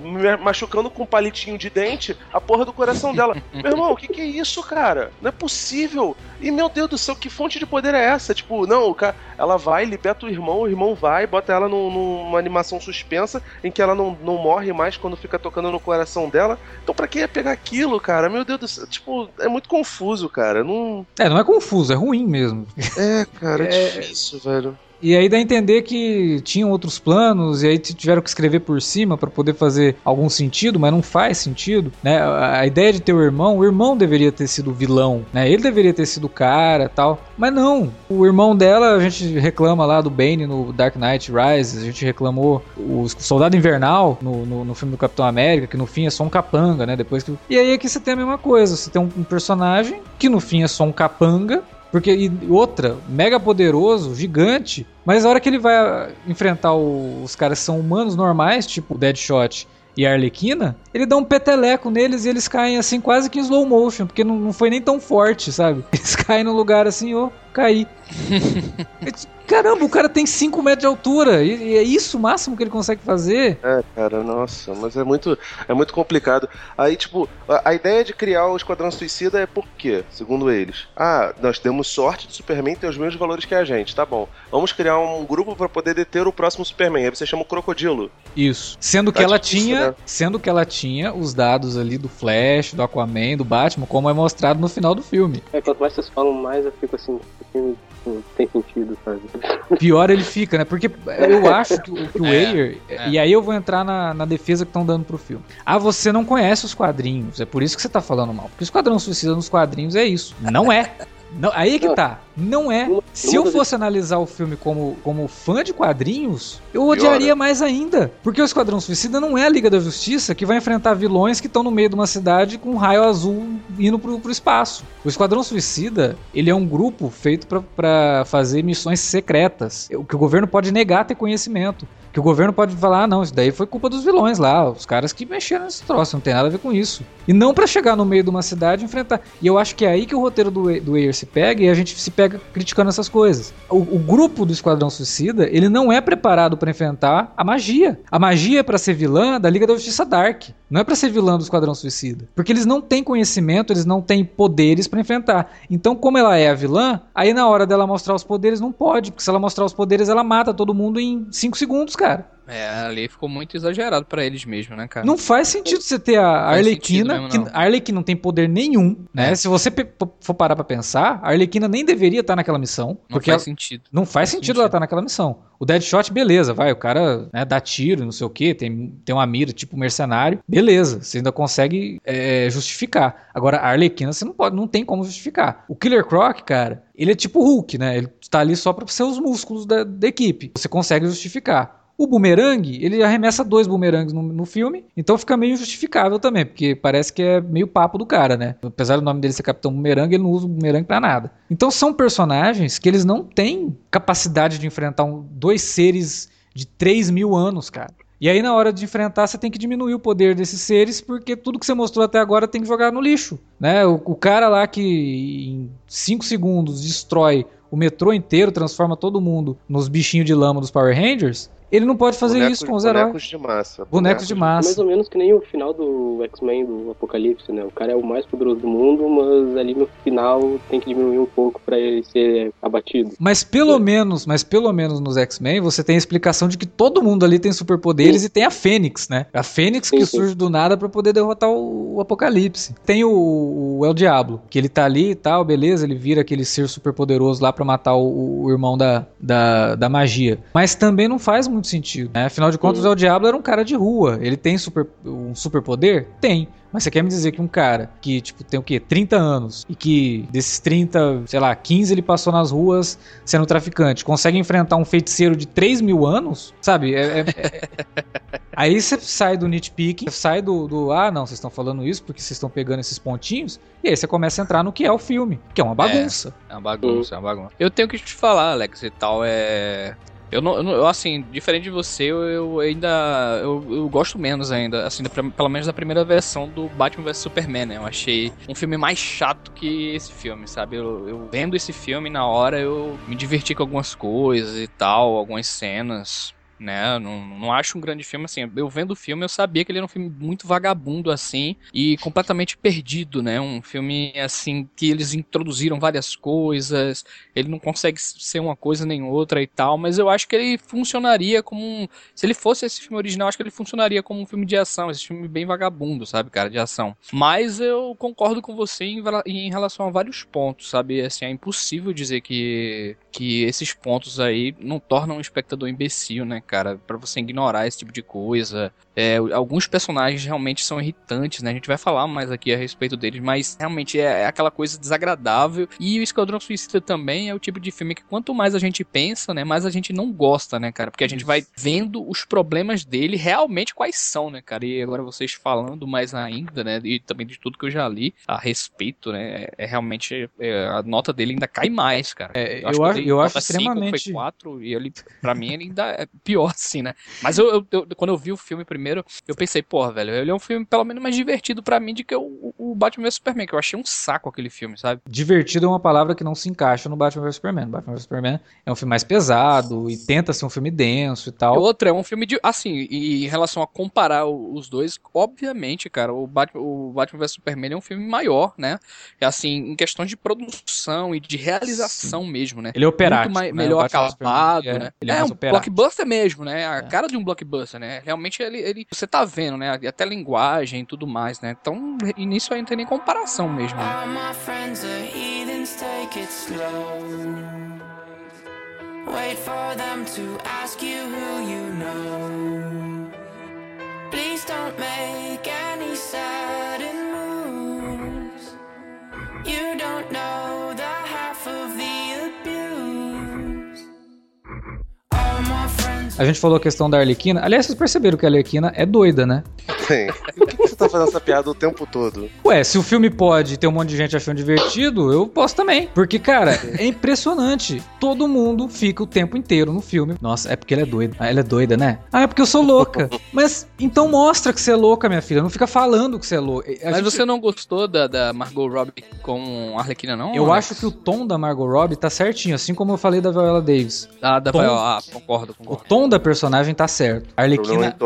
machucando com um palitinho de dente a porra do coração dela. (laughs) Meu irmão, o que, que é isso, cara? Não é possível. E meu Deus do céu, que fonte de poder é essa? Tipo, não, o cara, ela vai, liberta o irmão, o irmão vai, bota ela num- numa animação suspensa em que ela não, não morre mais quando fica tocando no coração dela. Então, pra que ia pegar aquilo, cara? Meu Deus do céu, tipo, é muito confuso, cara. Não. É, não é confuso, é ruim mesmo. É, cara, é, (laughs) É- difícil, velho. E aí dá a entender que tinham outros planos e aí tiveram que escrever por cima pra poder fazer algum sentido, mas não faz sentido, né? A ideia de ter o irmão, o irmão deveria ter sido vilão, né? Ele deveria ter sido o cara, tal. Mas não. O irmão dela, a gente reclama lá do Bane no Dark Knight Rises, a gente reclamou o Soldado Invernal no, no, no filme do Capitão América, que no fim é só um capanga, né? Depois que... E aí aqui você tem a mesma coisa, você tem um personagem que no fim é só um capanga, porque outra, mega poderoso, gigante, mas a hora que ele vai ah, enfrentar o- os caras que são humanos normais, tipo Deadshot e Arlequina, ele dá um peteleco neles e eles caem assim quase que em slow motion, porque não, não foi nem tão forte, sabe? (laughs) Eles caem no lugar assim, ô, caí. (laughs) Caramba, o cara tem 5 metros de altura e, e é isso o máximo que ele consegue fazer. É, cara, nossa, mas é muito, é muito complicado. Aí, tipo, a, a ideia de criar o Esquadrão Suicida é por quê? Segundo eles. Ah, nós temos sorte de Superman ter os mesmos valores que a gente, tá bom. Vamos criar um grupo pra poder deter o próximo Superman. Aí você chama o Crocodilo. Isso. Sendo que Tá ela difícil, tinha, né? sendo que ela tinha os dados ali do Flash, do Aquaman, do Batman, como é mostrado no final do filme. É, quanto mais vocês falam, mais eu fico assim, filme não tem sentido, sabe? (laughs) Pior ele fica, né? Porque eu acho que, o- que o É, Ayer. é. E aí eu vou entrar na, na defesa que estão dando pro filme. Ah, você não conhece os quadrinhos. É por isso que você tá falando mal. Porque o Esquadrão Suicida nos quadrinhos é isso. Não é. Não, aí é que Não. tá. Não é. Se eu fosse analisar o filme como, como fã de quadrinhos, eu odiaria mais ainda. Porque o Esquadrão Suicida não é a Liga da Justiça que vai enfrentar vilões que estão no meio de uma cidade com um raio azul indo pro, pro espaço. O Esquadrão Suicida, ele é um grupo feito pra- pra fazer missões secretas. O que o governo pode negar ter conhecimento. Que o governo pode falar, ah, não, isso daí foi culpa dos vilões lá, os caras que mexeram nesse troço, não tem nada a ver com isso. E não pra chegar no meio de uma cidade e enfrentar. E eu acho que é aí que o roteiro do, do Ayer se pega e a gente se pega criticando essas coisas. O, o grupo do Esquadrão Suicida, ele não é preparado pra enfrentar a magia. A magia é pra ser vilã da Liga da Justiça Dark. Não é pra ser vilã do Esquadrão Suicida. Porque eles não têm conhecimento, eles não têm poderes pra enfrentar. Então, como ela é a vilã, aí na hora dela mostrar os poderes, não pode. Porque se ela mostrar os poderes, ela mata todo mundo em 5 segundos, cara. É, ali ficou muito exagerado pra eles mesmo, né, cara? Não faz sentido você ter a Arlequina, mesmo, que não. a Arlequina não tem poder nenhum, né? É. Se você for parar pra pensar, a Arlequina nem deveria estar naquela missão, Não porque faz ela- sentido. não faz faz sentido, sentido. ela estar naquela missão. O Deadshot, beleza, vai, o cara né, dá tiro, não sei o que, tem, tem uma mira tipo mercenário, beleza, você ainda consegue é, justificar. Agora, a Arlequina você não pode, não tem como justificar. O Killer Croc, cara, ele é tipo Hulk, né? Ele tá ali só pra ser os músculos da, da equipe. Você consegue justificar. O boomerang, ele arremessa dois boomerangs no, no filme, então fica meio injustificável também, porque parece que é meio papo do cara, né? Apesar do nome dele ser Capitão Boomerang, ele não usa o boomerang pra nada. Então são personagens que eles não têm capacidade de enfrentar um- dois seres de 3 mil anos, cara. E aí, na hora de enfrentar, você tem que diminuir o poder desses seres, porque tudo que você mostrou até agora tem que jogar no lixo. Né? O, o cara lá que em 5 segundos destrói o metrô inteiro, transforma todo mundo nos bichinhos de lama dos Power Rangers, ele não pode fazer Bonecos- isso com os heróis. Bonecos de massa. Bonecos de É mais massa. ou menos que nem o final do X-Men do Apocalipse, né? O cara é o mais poderoso do mundo, mas ali no final tem que diminuir um pouco pra ele ser abatido. Mas pelo menos, mas pelo menos nos X-Men você tem a explicação de que todo mundo ali tem superpoderes e tem a Fênix, né? A Fênix que Sim, sim. surge do nada pra poder derrotar o, o Apocalipse. Tem o, o El Diablo, que ele tá ali e tal, beleza, ele vira aquele ser superpoderoso lá pra matar o, o irmão da, da, da magia. Mas também não faz muito muito sentido. Né? Afinal de contas, o Diablo era um cara de rua. Ele tem super, um superpoder? Tem. Mas você quer me dizer que um cara que, tipo, tem o quê? 30 anos e que desses 30, sei lá, 15 ele passou nas ruas sendo traficante, consegue enfrentar um feiticeiro de 3 mil anos? Sabe? É, é, é... (laughs) Aí você sai do nitpicking, sai do, do ah, não, vocês estão falando isso porque vocês estão pegando esses pontinhos, e aí você começa a entrar no que é o filme, que é uma bagunça. É, é uma bagunça, é uma bagunça. Eu tenho que te falar, Alex, e tal, é. Eu não, eu assim, diferente de você, eu, eu ainda. Eu, eu gosto menos ainda, assim, da pelo menos da primeira versão do Batman vs Superman, né? Eu achei um filme mais chato que esse filme, sabe? Eu, eu vendo esse filme na hora, eu me diverti com algumas coisas e tal, algumas cenas. Né, não, não acho um grande filme assim. Eu vendo o filme, eu sabia que ele era um filme muito vagabundo assim e completamente perdido, né? Um filme assim que eles introduziram várias coisas, ele não consegue ser uma coisa nem outra e tal, mas eu acho que ele funcionaria como um. Se ele fosse esse filme original, acho que ele funcionaria como um filme de ação, esse filme bem vagabundo, sabe, cara, de ação. Mas eu concordo com você em, em relação a vários pontos, sabe? Assim, é impossível dizer que, que esses pontos aí não tornam o espectador imbecil, né, cara? Pra você ignorar esse tipo de coisa. É, alguns personagens realmente são irritantes, né? A gente vai falar mais aqui a respeito deles, mas realmente é, é aquela coisa desagradável. E o Esquadrão Suicida também é o tipo de filme que quanto mais a gente pensa, né, mais a gente não gosta, né, cara? Porque a gente vai vendo os problemas dele realmente quais são, né, cara? E agora vocês falando mais ainda, né, e também de tudo que eu já li a respeito, né, é, realmente é, a nota dele ainda cai mais, cara. É, eu acho- dei eu acho nota cinco, extremamente- Foi 4, e ele, pra mim, ele ainda é pior, (laughs) assim, né? Mas eu, eu- eu- quando eu vi o filme primeiro, eu pensei, porra, velho, ele é um filme pelo menos mais divertido pra mim do que o, o Batman vs Superman, que eu achei um saco aquele filme, sabe? Divertido é uma palavra que não se encaixa no Batman vs Superman. Batman vs Superman é um filme mais pesado e tenta ser um filme denso e tal. outro é um filme de. Assim, e em relação a comparar os dois, obviamente, cara, o Batman, o Batman vs Superman é um filme maior, né? É assim, em questão de produção e de realização mesmo, né? Ele é operático. Muito mais, né? melhor acabado, é, né? Ele é, é um blockbuster mesmo, né? A É. cara de um blockbuster, né? Realmente ele, ele você tá vendo, né? Até linguagem e tudo mais, né? Então, nisso aí não tem nem comparação mesmo. né? All my friends are heathens, take it slow. Wait for them to ask you who you know. Please don't make any sudden moves. You don't know A gente falou a questão da Arlequina. Aliás, vocês perceberam que a Arlequina é doida, né? Sim. (laughs) Por que, que você tá fazendo essa piada o tempo todo? Ué, se o filme pode ter um monte de gente achando divertido, eu posso também. Porque, cara, é impressionante. Todo mundo fica o tempo inteiro no filme. Nossa, é porque ela é doida. Ah, ela é doida, né? Ah, é porque eu sou louca. (laughs) Mas então mostra que você é louca, minha filha. Não fica falando que você é louca. A Mas gente- você não gostou da, da Margot Robbie com Arlequina, não? Eu Alex? acho que o tom da Margot Robbie tá certinho, assim como eu falei da Viola Davis. Ah, da tom- Viola, ah, concordo, O concordo. tom da personagem tá certo. A em Arlequina.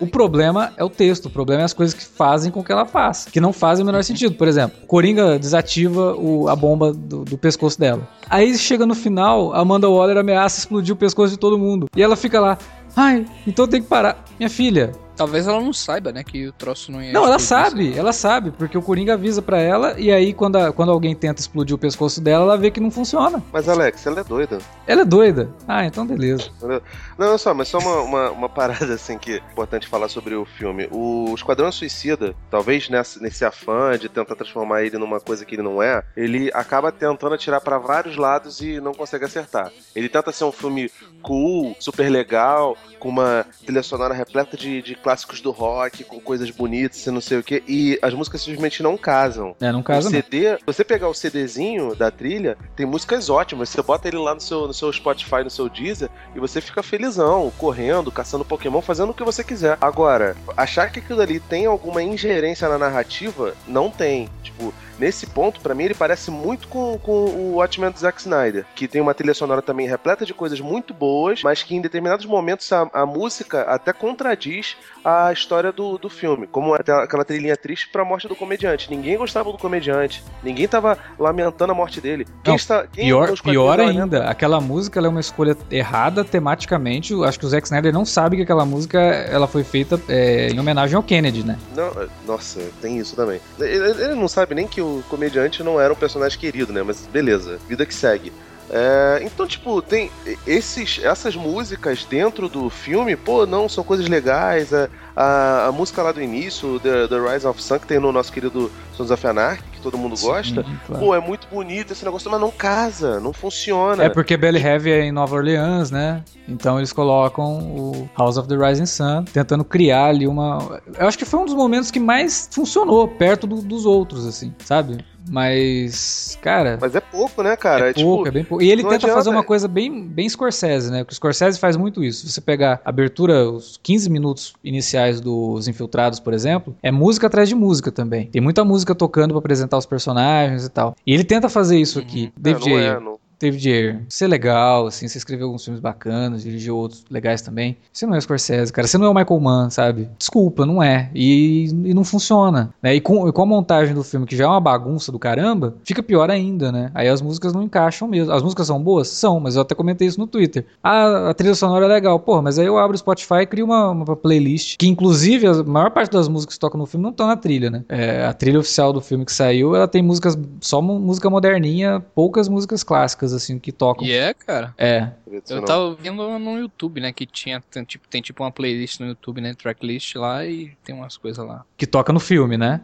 O problema é o texto, o problema é as coisas que fazem com que ela faça, que não fazem o menor sentido. Por exemplo, Coringa desativa o- a bomba do, do pescoço dela. Aí chega no final, Amanda Waller ameaça explodir o pescoço de todo mundo. E ela fica lá, ai, então tem que parar. Minha filha, Talvez ela não saiba, né, que o troço não ia não, ela sabe, ela sabe, porque o Coringa avisa pra ela, e aí quando, a- quando alguém tenta explodir o pescoço dela, ela vê que não funciona. Mas, Alex, ela é doida. Ela é doida. Ah, então beleza. Não, olha só, mas só uma, uma, uma parada assim que é importante falar sobre o filme. O Esquadrão Suicida, talvez nessa, nesse afã de tentar transformar ele numa coisa que ele não é, ele acaba tentando atirar pra vários lados e não consegue acertar. Ele tenta ser um filme cool, super legal, com uma trilha sonora repleta de, de clássicos do rock, com coisas bonitas e não sei o que, e as músicas simplesmente não casam. É, não casa o não. CD, se você pegar o CDzinho da trilha, tem músicas ótimas. Você bota ele lá no seu, no seu Spotify, no seu Deezer, e você fica felizão, correndo, caçando Pokémon, fazendo o que você quiser. Agora, achar que aquilo ali tem alguma ingerência na narrativa, não tem. Tipo, nesse ponto, pra mim, ele parece muito com, com o Watchmen do Zack Snyder, que tem uma trilha sonora também repleta de coisas muito boas, mas que em determinados momentos a, a música até contradiz a história do, do filme, como até aquela trilhinha triste pra morte do comediante. Ninguém gostava do comediante, ninguém tava lamentando a morte dele. Quem Não, está, quem Pior, pior lamenta- ainda, aquela música é uma escolha errada tematicamente. Acho que o Zack Snyder não sabe que aquela música ela foi feita é, em homenagem ao Kennedy, né? Não, nossa, tem isso também. Ele, ele não sabe nem que o comediante não era um personagem querido, né? Mas beleza, vida que segue. É, então, tipo, tem esses, essas músicas dentro do filme, pô, não, são coisas legais. A, a, a música lá do início, The, The Rise of Sun, que tem no nosso querido Sons of Anarchy, que todo mundo gosta, claro. pô, é muito bonito esse negócio, mas não casa, não funciona. É porque Belly Heavy é em Nova Orleans, né? Então eles colocam o House of the Rising Sun, tentando criar ali uma. Eu acho que foi um dos momentos que mais funcionou, perto do- dos outros, assim, sabe? Mas, cara. Mas é pouco, né, cara? É pouco, tipo, é bem pouco. E ele não tenta adianta- fazer uma coisa bem, bem Scorsese, né? Porque o Scorsese faz muito isso. Você pegar a abertura, os 15 minutos iniciais dos Infiltrados, por exemplo, é música atrás de música também. Tem muita música tocando pra apresentar os personagens e tal. E ele tenta fazer isso aqui. é, David não Ayer. é, não. David Ayer, você é legal, assim, você escreveu alguns filmes bacanas, dirigiu outros legais também. Você não é o Scorsese, cara, você não é o Michael Mann, sabe? Desculpa, não é. E, e não funciona. Né? E, com, e com a montagem do filme, que já é uma bagunça do caramba, fica pior ainda, né? Aí as músicas não encaixam mesmo. As músicas são boas? São, mas eu até comentei isso no Twitter. A trilha sonora é legal. Porra, mas aí eu abro o Spotify e crio uma, uma playlist, que inclusive a maior parte das músicas que tocam no filme não estão na trilha, né? É, a trilha oficial do filme que saiu, ela tem músicas, só música moderninha, poucas músicas clássicas, assim, que tocam. E é, cara. É, Eu tava vendo no YouTube, né? Que tinha tem, tipo, tem tipo uma playlist no YouTube, né? Tracklist lá e tem umas coisas lá. que toca no filme, né?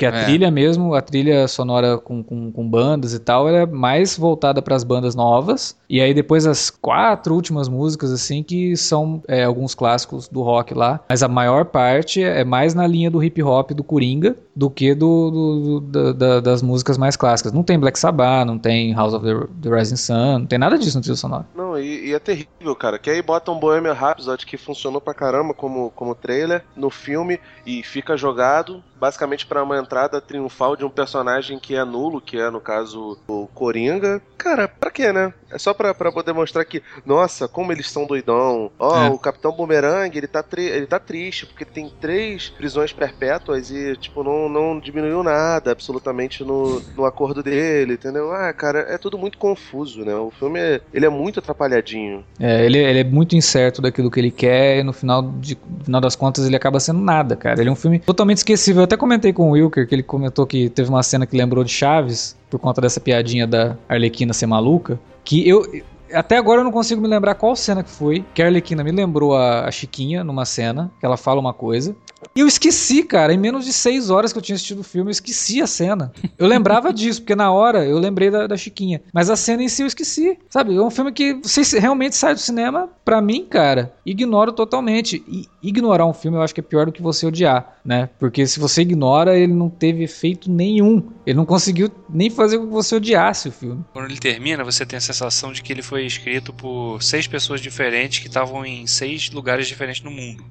Porque a É. trilha mesmo, a trilha sonora com, com, com bandas e tal, ela é mais voltada para as bandas novas. E aí depois as quatro últimas músicas, assim, que são é, alguns clássicos do rock lá. Mas a maior parte é mais na linha do hip hop do Coringa do que do, do- do- da- das músicas mais clássicas. Não tem Black Sabbath, não tem House of the, the Rising Sun, não tem nada disso no trilha sonora. Não, e, e é terrível, cara. Que aí botam Bohemian Rhapsody, que funcionou pra caramba como, como trailer, no filme, e fica jogado, basicamente pra uma entrada triunfal de um personagem que é nulo, que é, no caso, o Coringa. Cara, pra quê, né? É só pra, pra poder mostrar que, nossa, como eles são doidão. Ó, É. o Capitão Boomerang, ele tá, ele tá triste, porque tem três prisões perpétuas e, tipo, não, não diminuiu nada, absolutamente, no, no acordo dele, entendeu? Ah, cara, é tudo muito confuso, né? O filme, é, ele é muito atrapalhadinho. É, ele, ele é muito incerto daquilo que ele quer e no final, de, no final das contas ele acaba sendo nada, cara. Ele é um filme totalmente esquecível. Eu até comentei com o Wilker que ele comentou que teve uma cena que lembrou de Chaves por conta dessa piadinha da Arlequina ser maluca. Que eu. Até agora eu não consigo me lembrar qual cena que foi. Que a Arlequina me lembrou a, a Chiquinha numa cena, que ela fala uma coisa. E eu esqueci, cara. Em menos de seis horas que eu tinha assistido o filme, eu esqueci a cena. Eu lembrava (laughs) disso, porque na hora eu lembrei da, da Chiquinha. Mas a cena em si eu esqueci. Sabe? É um filme que você realmente sai do cinema, pra mim, cara, ignoro totalmente. E ignorar um filme eu acho que é pior do que você odiar, né? Porque se você ignora, ele não teve efeito nenhum. Ele não conseguiu nem fazer com que você odiasse o filme. Quando ele termina, você tem a sensação de que ele foi escrito por seis pessoas diferentes que estavam em seis lugares diferentes no mundo.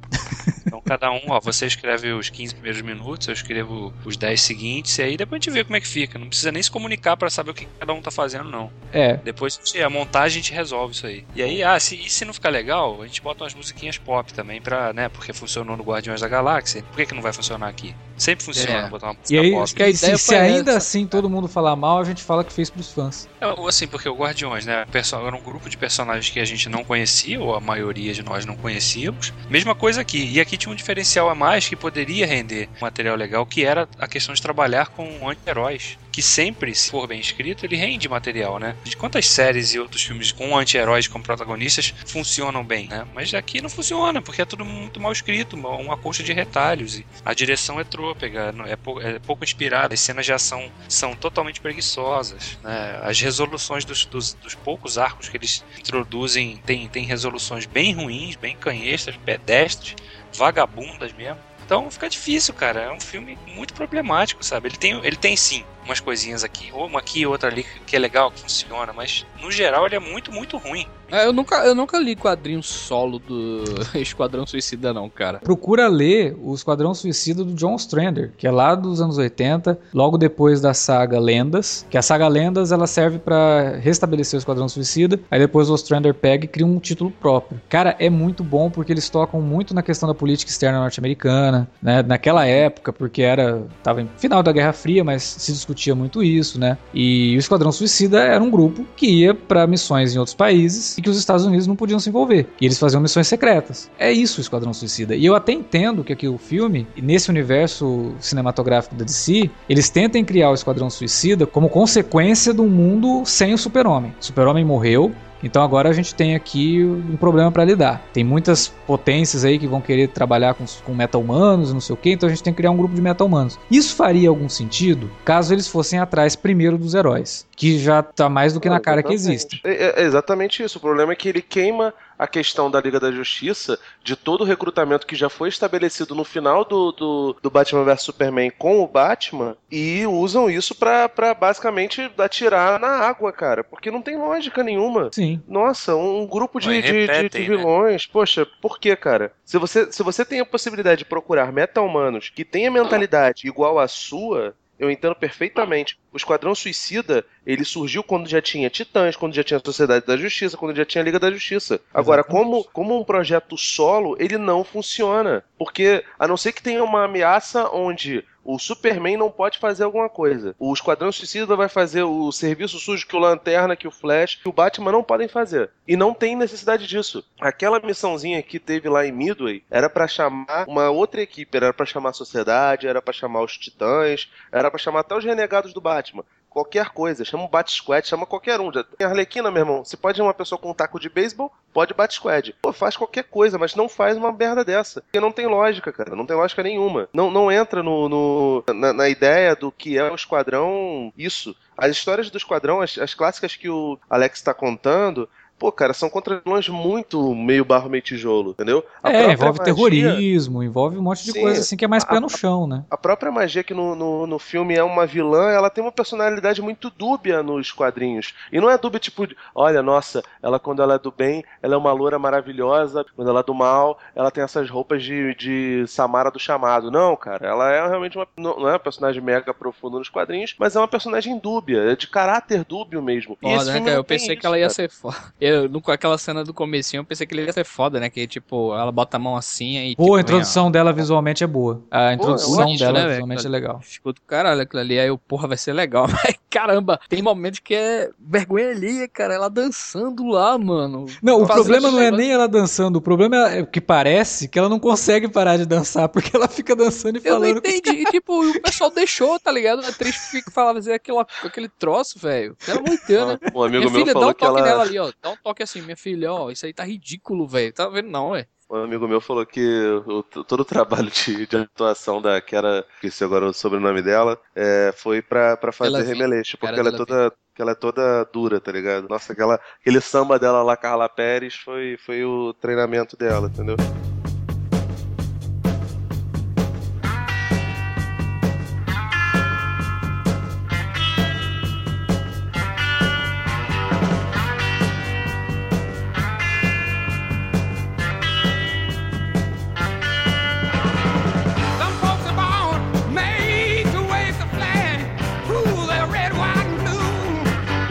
Cada um, ó, você escreve os 15 primeiros minutos, eu escrevo os 10 seguintes, e aí depois a gente vê como é que fica. Não precisa nem se comunicar pra saber o que cada um tá fazendo, não. É, Depois a montagem a gente resolve isso aí. E aí, ah, se, e se não ficar legal, a gente bota umas musiquinhas pop também pra, né, porque funcionou no Guardiões da Galáxia. Por que, que não vai funcionar aqui? Sempre funciona É. botar uma música e aí, pop. que a se, se ainda essa. assim todo mundo falar mal, a gente fala que fez pros fãs. É, ou assim, porque o Guardiões, né? Era um grupo de personagens que a gente não conhecia, ou a maioria de nós não conhecíamos. Mesma coisa aqui. E aqui tinha um diferencial a mais que poderia render um material legal, que era a questão de trabalhar com anti-heróis. Que sempre, se for bem escrito, ele rende material, né? De quantas séries e outros filmes com anti-heróis como protagonistas funcionam bem, né? Mas aqui não funciona, porque é tudo muito mal escrito, uma coxa de retalhos. E a direção é trôpega, é, é pouco inspirada, as cenas de ação são totalmente preguiçosas. né? As resoluções dos, dos, dos poucos arcos que eles introduzem tem, tem resoluções bem ruins, bem canhestras, pedestres, vagabundas mesmo. Então fica difícil, cara. É um filme muito problemático, sabe? Ele tem, ele tem sim umas coisinhas aqui, uma aqui e outra ali que é legal, que funciona, mas no geral ele é muito, muito ruim. É, Eu nunca, eu nunca li quadrinho solo do (laughs) Esquadrão Suicida, não, cara. Procura ler o Esquadrão Suicida do John Strander, que é lá dos anos 80, logo depois da saga Lendas, que a saga Lendas ela serve pra restabelecer o Esquadrão Suicida, aí depois o Strander pega e cria um título próprio. Cara, é muito bom porque eles tocam muito na questão da política externa norte-americana, né, naquela época, porque era tava em final da Guerra Fria, mas se discutia muito isso, né? E o Esquadrão Suicida era um grupo que ia pra missões em outros países e que os Estados Unidos não podiam se envolver. E eles faziam missões secretas. É isso o Esquadrão Suicida. E eu até entendo que aqui o filme, nesse universo cinematográfico da DC, eles tentem criar o Esquadrão Suicida como consequência de um mundo sem o Super-Homem. Super-Homem morreu, então agora a gente tem aqui um problema para lidar. Tem muitas potências aí que vão querer trabalhar com, com meta-humanos, não sei o que, então a gente tem que criar um grupo de meta-humanos. Isso faria algum sentido caso eles fossem atrás primeiro dos heróis, que já tá mais do que na cara que existem. É, é exatamente isso. O problema é que ele queima a questão da Liga da Justiça, de todo o recrutamento que já foi estabelecido no final do, do, do Batman vs Superman com o Batman, e usam isso pra, pra basicamente atirar na água, cara. Porque não tem lógica nenhuma. Sim. Nossa, um grupo de, Mas de- de- repetem, de né? vilões. Poxa, por que, cara? Se você, se você tem a possibilidade de procurar meta-humanos que tenha mentalidade igual à sua, eu entendo perfeitamente. O Esquadrão Suicida, ele surgiu quando já tinha Titãs, quando já tinha Sociedade da Justiça, quando já tinha Liga da Justiça. Agora, como, como um projeto solo, ele não funciona. Porque, a não ser que tenha uma ameaça onde o Superman não pode fazer alguma coisa. O Esquadrão Suicida vai fazer o serviço sujo que o Lanterna, que o Flash, que o Batman não podem fazer. E não tem necessidade disso. Aquela missãozinha que teve lá em Midway era pra chamar uma outra equipe, era pra chamar a Sociedade, era pra chamar os Titãs, era pra chamar até os renegados do Batman. Qualquer coisa, chama o Bat Squad, chama qualquer um. Tem Arlequina, meu irmão. Se pode uma pessoa com um taco de beisebol, pode Bat Squad. Pô, faz qualquer coisa, mas não faz uma merda dessa. Porque não tem lógica, cara. Não tem lógica nenhuma. Não, não entra no, no- na, na ideia do que é o esquadrão isso. As histórias do esquadrão, as, as clássicas que o Alex tá contando. Pô, cara, são contra vilões muito meio barro, meio tijolo, entendeu? A é, envolve magia- terrorismo, envolve um monte de Sim. coisa assim que é mais pé A- no chão, né? A própria magia que no, no, no filme é uma vilã, ela tem uma personalidade muito dúbia nos quadrinhos. E não é dúbia tipo, de, olha, nossa, ela quando ela é do bem, ela é uma loura maravilhosa, quando ela é do mal, ela tem essas roupas de, de Samara do chamado. Não, cara, ela é realmente uma. Não é uma personagem mega profunda nos quadrinhos, mas é uma personagem dúbia, é de caráter dúbio mesmo. E esse Foda, né, cara? Eu pensei que isso, ela ia cara. ser foda. Eu, no- com aquela cena do comecinho, eu pensei que ele ia ser foda, né? Que, tipo, ela bota a mão assim e. Pô, tipo, a introdução dela visualmente é boa. A introdução ótimo, dela né, visualmente é legal. Ficou do caralho aquilo ali. Aí eu, porra, vai ser legal. (laughs) Mas caramba, tem momentos que é vergonha ali, cara. Ela dançando lá, mano. Não, o problema não é nem ela dançando, o problema é que parece que ela não consegue parar de dançar, porque ela fica dançando e Eu não falando. com os entendi. E, tipo, o pessoal deixou, tá ligado? A atriz fica falando assim, aquilo, aquele troço, velho. Pelo amor de Deus, né? Um amigo minha meu filha, dá falou um que toque ela. nela ali, ó. Dá um toque assim, minha filha, ó. Isso aí tá ridículo, velho. Tá vendo, não, ué. Um amigo meu falou que o- todo o trabalho de, de atuação da que era, esqueci agora o sobrenome dela, é, foi pra, pra fazer remeleixo, porque ela é toda que ela é toda dura, tá ligado? Nossa, aquela, aquele samba dela lá, Carla Pérez, foi, foi o treinamento dela, entendeu?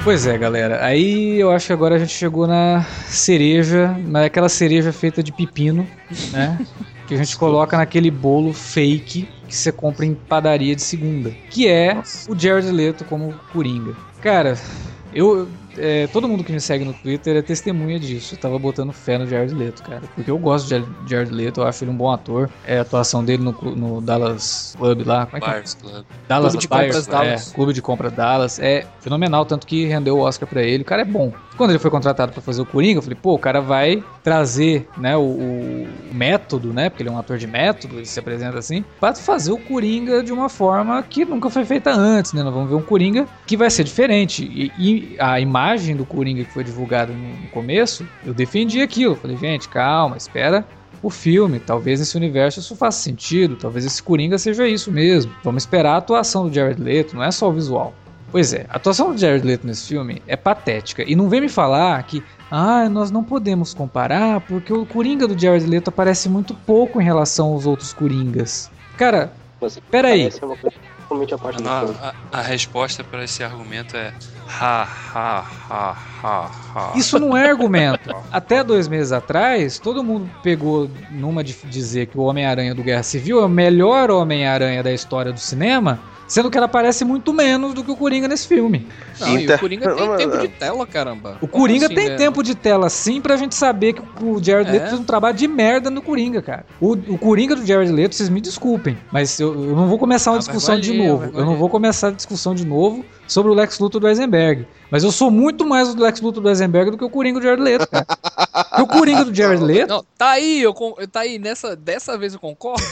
Pois é, galera. Aí eu acho que agora a gente chegou na cereja, naquela cereja feita de pepino, né? (laughs) que a gente coloca naquele bolo fake que você compra em padaria de segunda, que é o Jared Leto como Coringa. Cara, eu é, todo mundo que me segue no Twitter é testemunha disso. Eu tava botando fé no Jared Leto, cara, porque eu gosto de Jared Leto, eu acho ele um bom ator. É a atuação dele no, no Dallas Club lá, como é que é? Club. Dallas Clube de Buyers, Compras Dallas. É, Clube de Compra Dallas. É fenomenal, tanto que rendeu o Oscar pra ele. O cara é bom. Quando ele foi contratado pra fazer o Coringa, eu falei, pô, o cara vai trazer, né, o, o método, né, porque ele é um ator de método, ele se apresenta assim, pra fazer o Coringa de uma forma que nunca foi feita antes, né? Nós vamos ver um Coringa que vai ser diferente. E, e a imagem do Coringa que foi divulgada no, começo, eu defendi aquilo. Falei, gente, calma, espera o filme. Talvez nesse universo isso faça sentido. Talvez esse Coringa seja isso mesmo. Vamos esperar a atuação do Jared Leto, não é só o visual. Pois é, a atuação do Jared Leto nesse filme é patética. E não vem me falar que, ah, nós não podemos comparar porque o Coringa do Jared Leto aparece muito pouco em relação aos outros Coringas. Cara, Peraí. parece uma coisa totalmente a parte A, do a, a resposta para esse argumento é ha, ha, ha, ha, ha. Isso não é argumento. Até dois meses atrás, todo mundo pegou numa de dizer que o Homem-Aranha do Guerra Civil é o melhor Homem-Aranha da história do cinema, Sendo que ela aparece muito menos do que o Coringa nesse filme. Não, e Inter- o Coringa tem tempo de tela, caramba. O Coringa assim, tem né? tempo de tela sim pra gente saber que o Jared É? Leto fez um trabalho de merda no Coringa, cara. O, o Coringa do Jared Leto, vocês me desculpem, mas eu, eu não vou começar uma Ah, discussão de novo. Eu não vou começar a discussão de novo sobre o Lex Luthor do Eisenberg. Mas eu sou muito mais o Lex Luthor do Eisenberg do que o Coringa do Jared Leto, cara. O Coringa do Jared Leto, Não, tá aí, eu, tá aí, nessa, dessa vez eu concordo.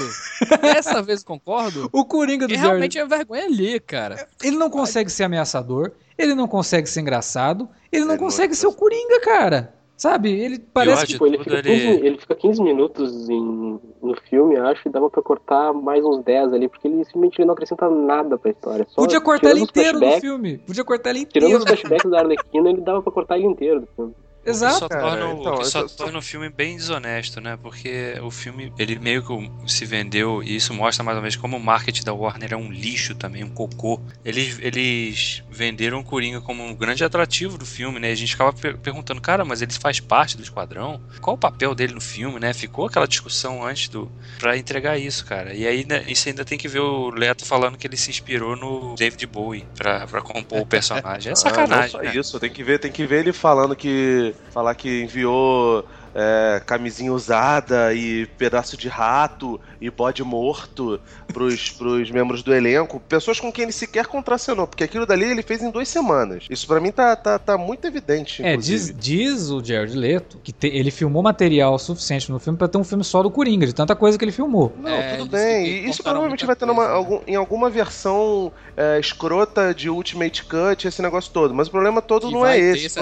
dessa vez eu concordo. (laughs) o Coringa do Jared realmente é vergonha ali, cara. Ele não consegue ser ameaçador, ele não consegue ser engraçado, ele não não consegue é ser o Coringa, cara. Sabe? Ele parece que. Tipo, ele fica, ele- 15, ele fica 15 minutos em- no filme, acho, e dava pra cortar mais uns 10 ali, porque ele simplesmente ele não acrescenta nada pra história. Só Podia cortar ele tirando inteiro no flashbacks- filme. Podia cortar ele Tirando inteiro. os flashbacks da Arlequina, ele dava pra cortar ele inteiro do filme. Exato. só, cara, torna, o- então, o que só só- torna o filme bem desonesto, né? Porque o filme, ele meio que se vendeu, e isso mostra mais ou menos como o marketing da Warner é um lixo também, um cocô. Eles, eles venderam o Coringa como um grande atrativo do filme, né? E a gente ficava per- perguntando, cara, mas ele faz parte do Esquadrão? Qual o papel dele no filme, né? Ficou aquela discussão antes do... pra entregar isso, cara. E aí, né, isso ainda tem que ver o Leto falando que ele se inspirou no David Bowie pra, pra compor o (laughs) personagem. É Ah, sacanagem, não só né? isso, tem que ver, tem que ver ele falando que falar que enviou é, camisinha usada e pedaço de rato e bode morto pros, pros membros do elenco, pessoas com quem ele sequer contracenou, porque aquilo dali ele fez em duas semanas. Isso pra mim tá, tá, tá muito evidente, É, diz, diz o Jared Leto que te- ele filmou material suficiente no filme pra ter um filme só do Coringa, de tanta coisa que ele filmou. Não, É, tudo bem. E isso provavelmente vai ter numa, algum- em alguma versão é, escrota de Ultimate Cut, esse negócio todo. Mas o problema todo Que não vai é ter, esse.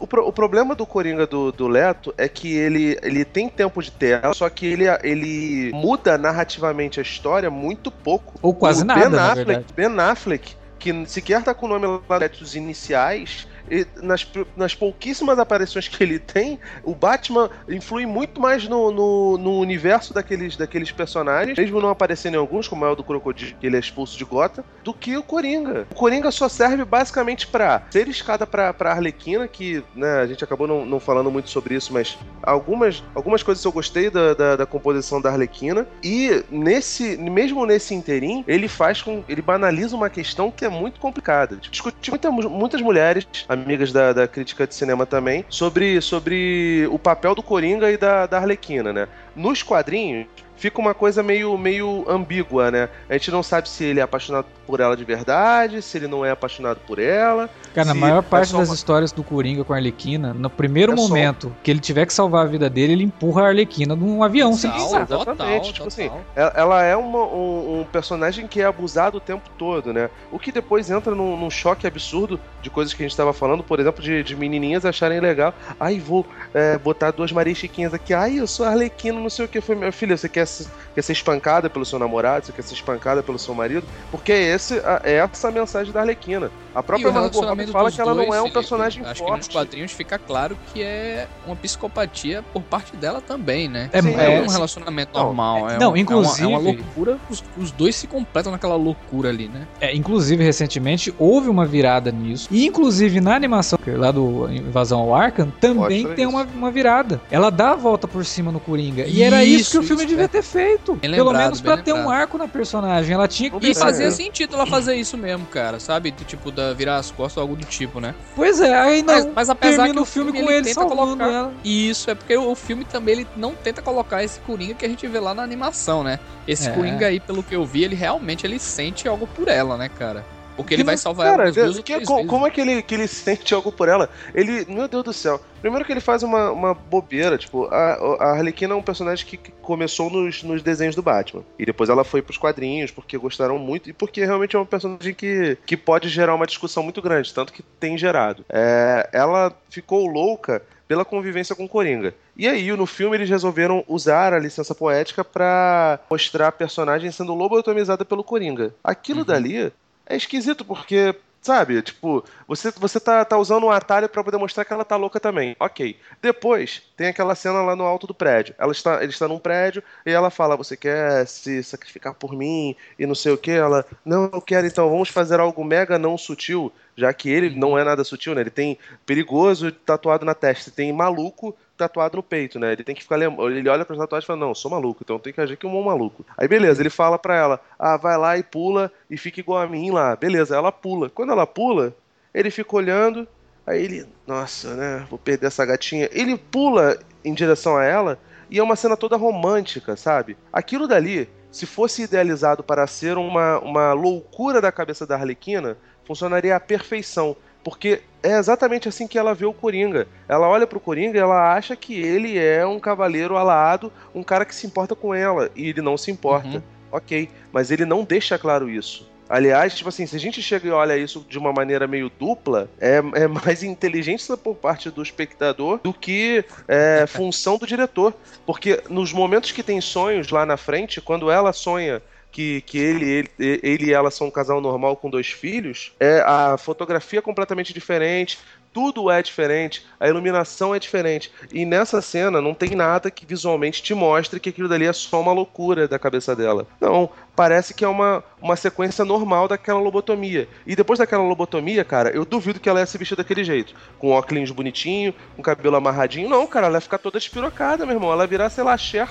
O, pro- o problema do Coringa do, do Leto é que ele, ele tem tempo de tela, só que ele, ele muda narrativamente a história muito pouco. Ou quase o nada, ben Affleck. Ben Affleck, que sequer tá com o nome lá créditos iniciais, e nas, nas pouquíssimas aparições que ele tem, o Batman influi muito mais no, no, no universo daqueles, daqueles personagens, mesmo não aparecendo em alguns, como é o do Crocodilo, que ele é expulso de Gota, do que o Coringa. O Coringa só serve basicamente pra ser escada pra, pra Arlequina, que né, a gente acabou não, não falando muito sobre isso, mas algumas, algumas coisas eu gostei da, da, da composição da Arlequina, e nesse, mesmo nesse interim, ele faz com. ele banaliza uma questão que é muito complicada. Discuti muita, muitas mulheres, amigas da, da crítica de cinema também, sobre, sobre o papel do Coringa e da, da Arlequina, né? Nos quadrinhos, fica uma coisa meio, meio ambígua, né? A gente não sabe se ele é apaixonado por ela de verdade, se ele não é apaixonado por ela. Cara, na maior é parte só das uma- histórias do Coringa com a Arlequina, no primeiro É só- momento que ele tiver que salvar a vida dele, ele empurra a Arlequina de um avião sem Total, pisar. total, Exatamente, tipo total. assim, Ela, é uma- um, um personagem que é abusado o tempo todo, né? O que depois entra num, num choque absurdo de coisas que a gente estava falando, por exemplo, de, de menininhas acharem legal. Ai, vou é, botar duas Marias Chiquinhas aqui. Ai, eu sou arlequino, não sei o que. Foi, minha filha, você quer, se- quer ser espancada pelo seu namorado? Você quer ser espancada pelo seu marido? Porque esse, é essa a mensagem da arlequina. A própria Margot Robbie fala que ela não dois, é um personagem Acho que nos forte. quadrinhos fica claro que é uma psicopatia por parte dela também, né? É, Sim, Não é, é um relacionamento Não, normal. É não, um- é inclusive- uma, é uma loucura. Os, os dois se completam naquela loucura ali, né? É, inclusive, recentemente, houve uma virada nisso. E, inclusive, na animação lá do Invasão ao Arkham, também Mostra tem isso. uma, uma virada. Ela dá a volta por cima no Coringa. E era isso, Isso, que o filme isso, devia é. ter feito. Bem Pelo lembrado, menos pra bem ter um arco na personagem. Ela tinha que E É. fazia sentido ela fazer isso mesmo, cara, sabe? Do tipo, da virar as costas ou algo do tipo, né? Pois é, aí não. Mas, mas apesar que o filme com ele, ele tenta colocar... ela. E isso é porque o filme também ele não tenta colocar esse Coringa que a gente vê lá na animação, né? Esse É. Coringa aí, pelo que eu vi, ele realmente ele sente algo por ela, né, cara? Porque ele vai salvar cara, ela duas que- co- vezes. como é que ele, que ele sente algo por ela? Ele, meu Deus do céu. Primeiro que ele faz uma, uma bobeira, tipo, a, a Arlequina é um personagem que começou nos, nos desenhos do Batman. E depois ela foi pros quadrinhos, porque gostaram muito, e porque realmente é um personagem que, que pode gerar uma discussão muito grande, tanto que tem gerado. É, ela ficou louca pela convivência com o Coringa. E aí, no filme, eles resolveram usar a licença poética pra mostrar a personagem sendo lobotomizada pelo Coringa. Aquilo dali é esquisito, porque, sabe, tipo, você, você tá, tá usando um atalho pra poder mostrar que ela tá louca também. Ok. Depois, tem aquela cena lá no alto do prédio. Ela está, ele está num prédio e ela fala: Você quer se sacrificar por mim? E não sei o que. Ela, não, eu quero então, vamos fazer algo mega não sutil. Já que ele não é nada sutil, né? Ele tem perigoso tatuado na testa, tem maluco tatuado no peito, né? Ele tem que ficar Ele olha pra tatuagem e fala, não, sou maluco, então tem que agir como um maluco. Aí beleza, ele fala pra ela, ah, vai lá e pula e fica igual a mim lá. Beleza, ela pula. Quando ela pula, ele fica olhando, aí ele, nossa, né? Vou perder essa gatinha. Ele pula em direção a ela e é uma cena toda romântica, sabe? Aquilo dali, se fosse idealizado para ser uma, uma loucura da cabeça da Arlequina, funcionaria à perfeição. Porque é exatamente assim que ela vê o Coringa. Ela olha pro Coringa e ela acha que ele é um cavaleiro alado, um cara que se importa com ela. E ele não se importa. Uhum. Ok. Mas ele não deixa claro isso. Aliás, tipo assim, se a gente chega e olha isso de uma maneira meio dupla, é, é mais inteligência por parte do espectador do que é, função do diretor. Porque nos momentos que tem sonhos lá na frente, quando ela sonha que, que ele, ele, ele e ela são um casal normal com dois filhos, é a fotografia é completamente diferente, tudo é diferente, a iluminação é diferente. E nessa cena não tem nada que visualmente te mostre que aquilo dali é só uma loucura da cabeça dela. Não, parece que é uma, uma sequência normal daquela lobotomia. E depois daquela lobotomia, cara, eu duvido que ela ia se vestir daquele jeito. Com óculos bonitinho, com cabelo amarradinho. Não, cara, ela ia ficar toda despirocada, meu irmão. Ela ia virar, sei lá, Cher.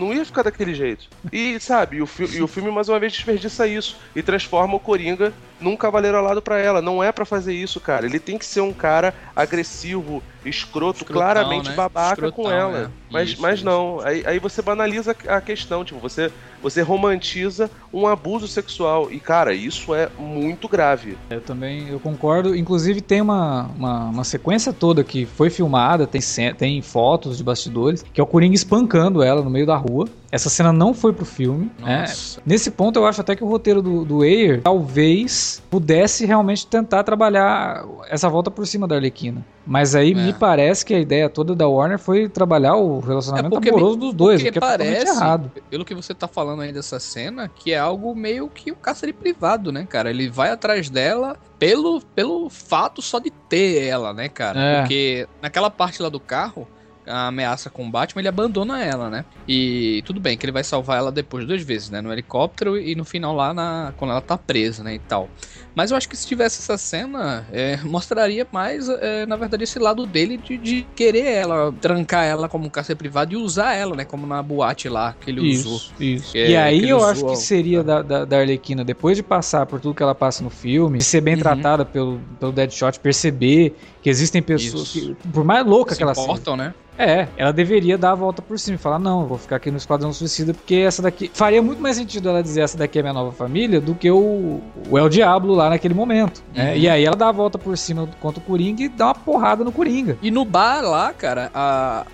Não ia ficar daquele jeito. E, sabe, e o, e o filme mais uma vez desperdiça isso e transforma o Coringa num cavaleiro alado pra ela. Não é pra fazer isso, cara. Ele tem que ser um cara agressivo, escroto, Escrotão, claramente né? babaca Escrotão, com ela. é. Mas, Isso, mas isso. não. Aí, aí você banaliza a questão, tipo, você, você romantiza um abuso sexual. E, cara, isso é muito grave. Eu também eu concordo. Inclusive tem uma, uma, uma sequência toda que foi filmada, tem, tem fotos de bastidores, que é o Coringa espancando ela no meio da rua. Essa cena não foi pro filme. né? Nesse ponto, eu acho até que o roteiro do, do Ayer talvez pudesse realmente tentar trabalhar essa volta por cima da Arlequina. Mas aí É. me parece que a ideia toda da Warner foi trabalhar o relacionamento É porque amoroso dos dois, o Porque que é parece, errado. pelo que você tá falando aí dessa cena, que é algo meio que um cárcere privado, né, cara? Ele vai atrás dela pelo, pelo fato só de ter ela, né, cara? É. Porque naquela parte lá do carro, a ameaça com o Batman, ele abandona ela, né? E tudo bem que ele vai salvar ela depois duas vezes, né? No helicóptero e no final lá na, quando ela tá presa, né? E tal. Mas eu acho que se tivesse essa cena, é, (laughs) mostraria mais, é, na verdade, esse lado dele de, de querer ela, trancar ela como um cárcere privado e usar ela, né? Como na boate lá que ele usou. Isso, isso. É, e aí eu acho que seria da, da, da Arlequina, depois de passar por tudo que ela passa no filme, de ser bem Uhum. tratada pelo, pelo Deadshot, perceber que existem pessoas Isso. que, por mais louca Se que ela seja, importam, né? É, ela deveria dar a volta por cima e falar: não, vou ficar aqui no Esquadrão Suicida, porque essa daqui. Faria muito mais sentido ela dizer essa daqui é minha nova família do que o, o El Diablo lá naquele momento. né? Uhum. E aí ela dá a volta por cima contra o Coringa e dá uma porrada no Coringa. E no bar lá, cara, a,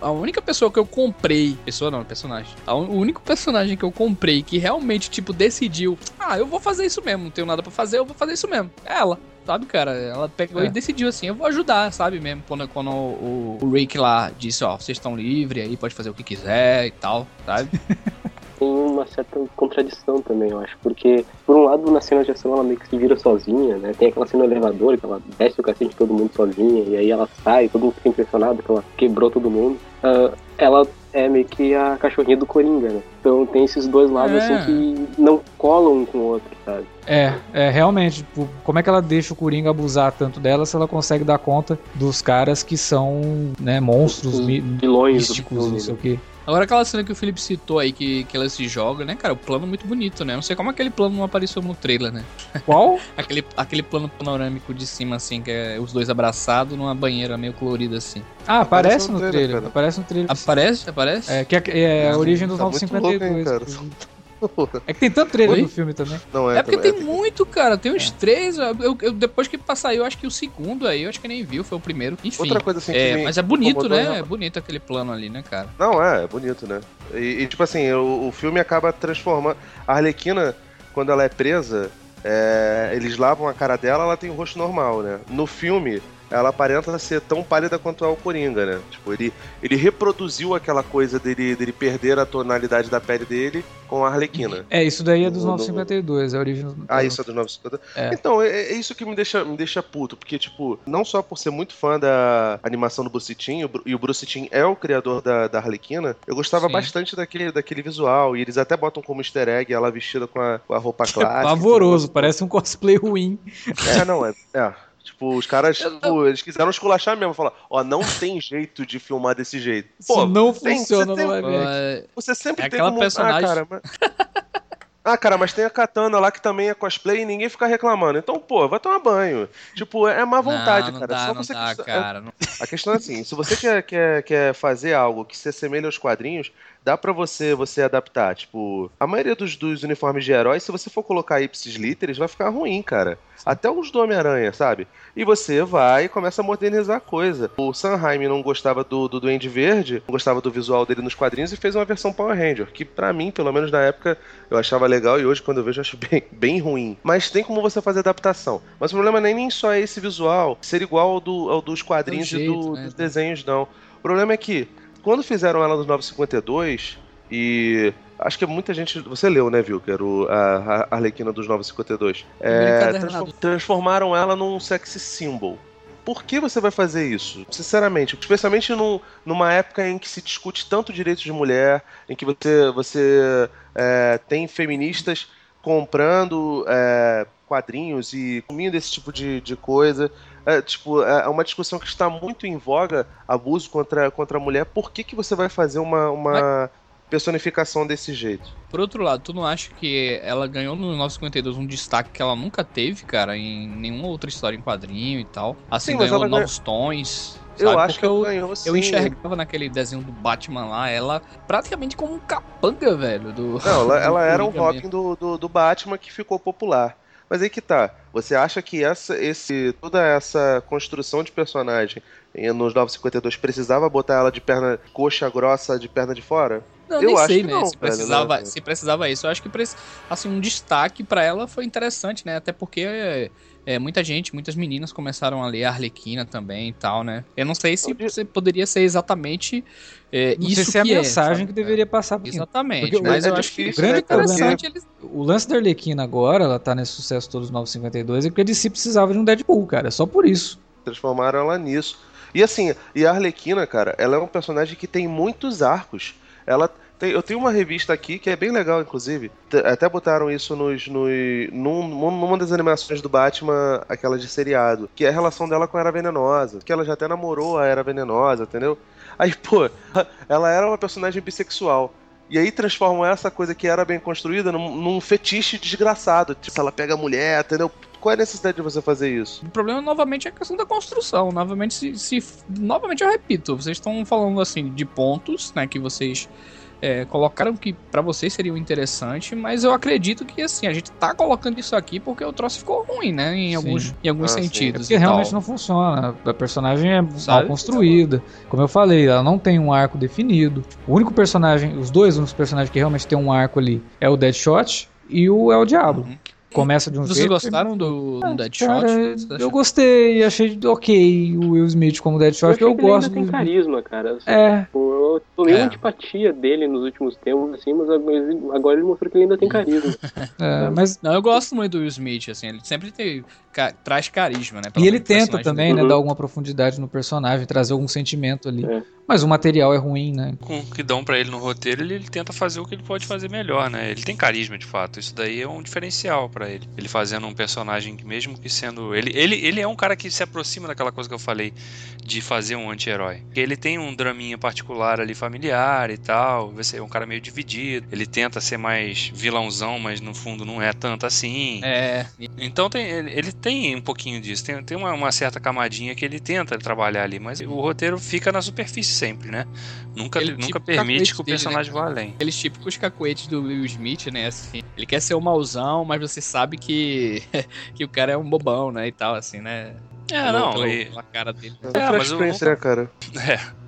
a, única pessoa que eu comprei. Pessoa não, personagem. A o único personagem que eu comprei que realmente, tipo, decidiu: ah, eu vou fazer isso mesmo, não tenho nada pra fazer, eu vou fazer isso mesmo. É ela. Sabe, cara? Ela pegou É. e decidiu assim, eu vou ajudar, sabe mesmo? Quando, quando o, o Rick lá disse, ó, vocês estão livres aí, pode fazer o que quiser e tal, sabe? (laughs) Tem uma certa contradição também, eu acho. Porque, por um lado, na cena de ação ela meio que se vira sozinha, né? Tem aquela cena no elevador que ela desce o cacete de todo mundo sozinha, e aí ela sai, todo mundo fica impressionado que ela quebrou todo mundo. Ah, ela é meio que a cachorrinha do Coringa, né? Então tem esses dois lados, É. assim, que não colam um com o outro, sabe? É, é realmente, tipo, como é que ela deixa o Coringa abusar tanto dela se ela consegue dar conta dos caras que são, né, monstros Os mi- vilões místicos, não sei o né? quê. Agora aquela cena que o Felipe citou aí, que, que ela se joga, né, cara? O plano é muito bonito, né? Não sei como aquele plano não apareceu no trailer, né? Qual? (laughs) Aquele, aquele plano panorâmico de cima, assim, que é os dois abraçados numa banheira meio colorida, assim. Ah, aparece Aparece no no trailer. trailer. Aparece no trailer. Aparece? Aparece? É, que é, é a origem dos Tá louco, hein, 952. cara? (laughs) É que tem tanto trailer Oi? no filme também. Não é, É porque também- tem muito, cara. Tem uns três. Eu, eu- depois que passar, eu acho que o segundo aí, eu acho que nem viu, foi o primeiro. Enfim. Outra coisa assim que é, mas é bonito, né? É bonito aquele plano ali, né, cara? Não, é, é bonito, né? E, e, tipo assim, o, o filme acaba transformando. A Arlequina, quando ela é presa, é, eles lavam a cara dela, ela tem o rosto normal, né? No filme, ela aparenta ser tão pálida quanto é o Coringa, né? Tipo, ele, ele reproduziu aquela coisa dele, dele perder a tonalidade da pele dele com a Arlequina. É, isso daí é dos No- no- 952, é a origem do... Ah, isso é dos 950? É. Então, é, é isso que me deixa, me deixa puto, porque, tipo, não só por ser muito fã da animação do Bruce Timm, o Bru- e o Bruce Timm é o criador da, da Arlequina, eu gostava Sim. bastante daquele, daquele visual, e eles até botam como easter egg ela vestida com a, com a roupa (laughs) É clássica. pavoroso, parece um cosplay ruim. É, não, é, é. Tipo, os caras, tipo, eles quiseram esculachar mesmo, falar, ó, não tem (laughs) jeito de filmar desse jeito. Pô, Isso não tem, funciona você no live action. Você sempre É tem aquela como... personagem- Ah, cara, mas... ah, cara, mas tem a Katana lá que também é cosplay e ninguém fica reclamando. Então, pô, vai tomar banho. Tipo, é má vontade, não, não cara. Dá, Só não você dá, que- cara. Não- A questão é assim, se você quer, quer, quer fazer algo que se assemelhe aos quadrinhos, dá pra você você adaptar. Tipo, a maioria dos, dos uniformes de heróis, se você for colocar ipsis literis, vai ficar ruim, cara. Até os do Homem-Aranha, sabe? E você vai e começa a modernizar a coisa. O Sanheim não gostava do, do Duende Verde, não gostava do visual dele nos quadrinhos e fez uma versão Power Ranger, que pra mim, pelo menos na época, eu achava legal e hoje, quando eu vejo, eu acho (laughs) bem, bem ruim. Mas tem como você fazer adaptação. Mas o problema nem, nem só é esse visual ser igual ao, do, ao dos quadrinhos É o jeito, e do- né? dos desenhos, não. O problema é que, quando fizeram ela nos 952, e acho que muita gente. Você leu, né, viu? Que era o, a, a Arlequina dos 952. É, transform- transformaram ela num sexy symbol. Por que você vai fazer isso? Sinceramente, especialmente num- numa época em que se discute tanto direitos de mulher, em que você, você é, tem feministas comprando é, quadrinhos e comindo esse tipo de, de coisa. É, tipo, é uma discussão que está muito em voga, abuso contra, contra a mulher. Por que, que você vai fazer uma, uma personificação desse jeito? Por outro lado, tu não acha que ela ganhou no 952 um destaque que ela nunca teve, cara, em nenhuma outra história em quadrinho e tal? Assim, Sim, ganhou ela ganha- novos tons. Eu sabe? acho Porque que eu, ganhou sim. eu enxergava naquele desenho do Batman lá, ela praticamente como um capanga, velho. Do, Não, ela, (laughs) ela era um Coringa Robin do, do, do Batman que ficou popular. Mas aí que tá. Você acha que essa, esse, toda essa construção de personagem em- nos 952 precisava botar ela de perna coxa grossa de perna de fora? Não, Eu nem acho sei, que né? não, se, velho, precisava, né? se precisava isso. Eu acho que assim, um destaque pra ela foi interessante, né? Até porque é, é, muita gente, muitas meninas começaram a ler a Arlequina também e tal, né? Eu não sei se você poderia ser exatamente é, Não isso sei se é a que mensagem sabe? que deveria passar. É, Exatamente, Porque mas é eu acho que o grande né, cara? problema- interessante eles O lance da Arlequina agora, ela tá nesse sucesso todos os 952, é porque a DC precisava de um Deadpool, cara. É só por isso. Transformaram ela nisso. E assim, e a Arlequina, cara, ela é um personagem que tem muitos arcos. Ela tem, eu tenho uma revista aqui que é bem legal, inclusive. Até botaram isso nos, nos, num- numa das animações do Batman, aquela de seriado, que é a relação dela com a Era Venenosa. Que ela já até namorou a Era Venenosa, entendeu? Aí, pô, (laughs) ela era uma personagem bissexual. E aí transformam essa coisa que era bem construída num, num fetiche desgraçado. Tipo, ela pega a mulher, entendeu? Qual é a necessidade de você fazer isso? O problema, novamente, é a questão da construção. Novamente, se, se- novamente eu repito, vocês estão falando assim de pontos, né, que vocês é, colocaram que pra vocês seriam interessante, mas eu acredito que assim a gente tá colocando isso aqui porque o troço ficou ruim, né, em Sim. alguns, em alguns Ah, sim. É sentidos. porque realmente tal. não funciona. A personagem é mal Sabe? construída. Como eu falei, ela não tem um arco definido. O único personagem, os dois únicos personagens que realmente tem um arco ali é o Deadshot e o El Diablo. Uhum. Começa de um Vocês jeito. gostaram do, do Deadshot? Cara, Vocês eu gostei, achei ok o Will Smith como Eu Deadshot, achei eu que ele gosto ainda tem carisma, cara. É, Pô, eu tomei É. uma antipatia dele nos últimos tempos, assim, mas agora ele mostrou que ele ainda tem carisma. (laughs) é, mas Não, eu gosto muito do Will Smith, assim, ele sempre tem, ca- traz carisma, né? E ele tenta também, dele. né, Uhum. dar alguma profundidade no personagem, trazer algum sentimento ali. É. Mas o material é ruim, né? Com o que dão pra ele no roteiro, ele, ele tenta fazer o que ele pode fazer melhor, né? Ele tem carisma de fato. Isso daí é um diferencial pra ele. Ele fazendo um personagem que, mesmo que sendo. Ele, ele, ele é um cara que se aproxima daquela coisa que eu falei de fazer um anti-herói. Ele tem um draminha particular ali familiar e tal. Você é um cara meio dividido. Ele tenta ser mais vilãozão, mas no fundo não é tanto assim. É, Então tem, ele, ele tem um pouquinho disso, tem, tem uma, uma certa camadinha que ele tenta trabalhar ali, mas o roteiro fica na superfície sempre, né? Nunca, Ele, nunca tipo, permite que o dele, né, personagem vá além. aqueles típicos cacuetes do Will Smith, né? Assim, ele quer ser o mauzão, mas você sabe que, (laughs) que o cara é um bobão, né? E tal, assim, né? É, não, pelo- e- pela cara dele. É, É, mas Fresh eu Prince, né, cara? É,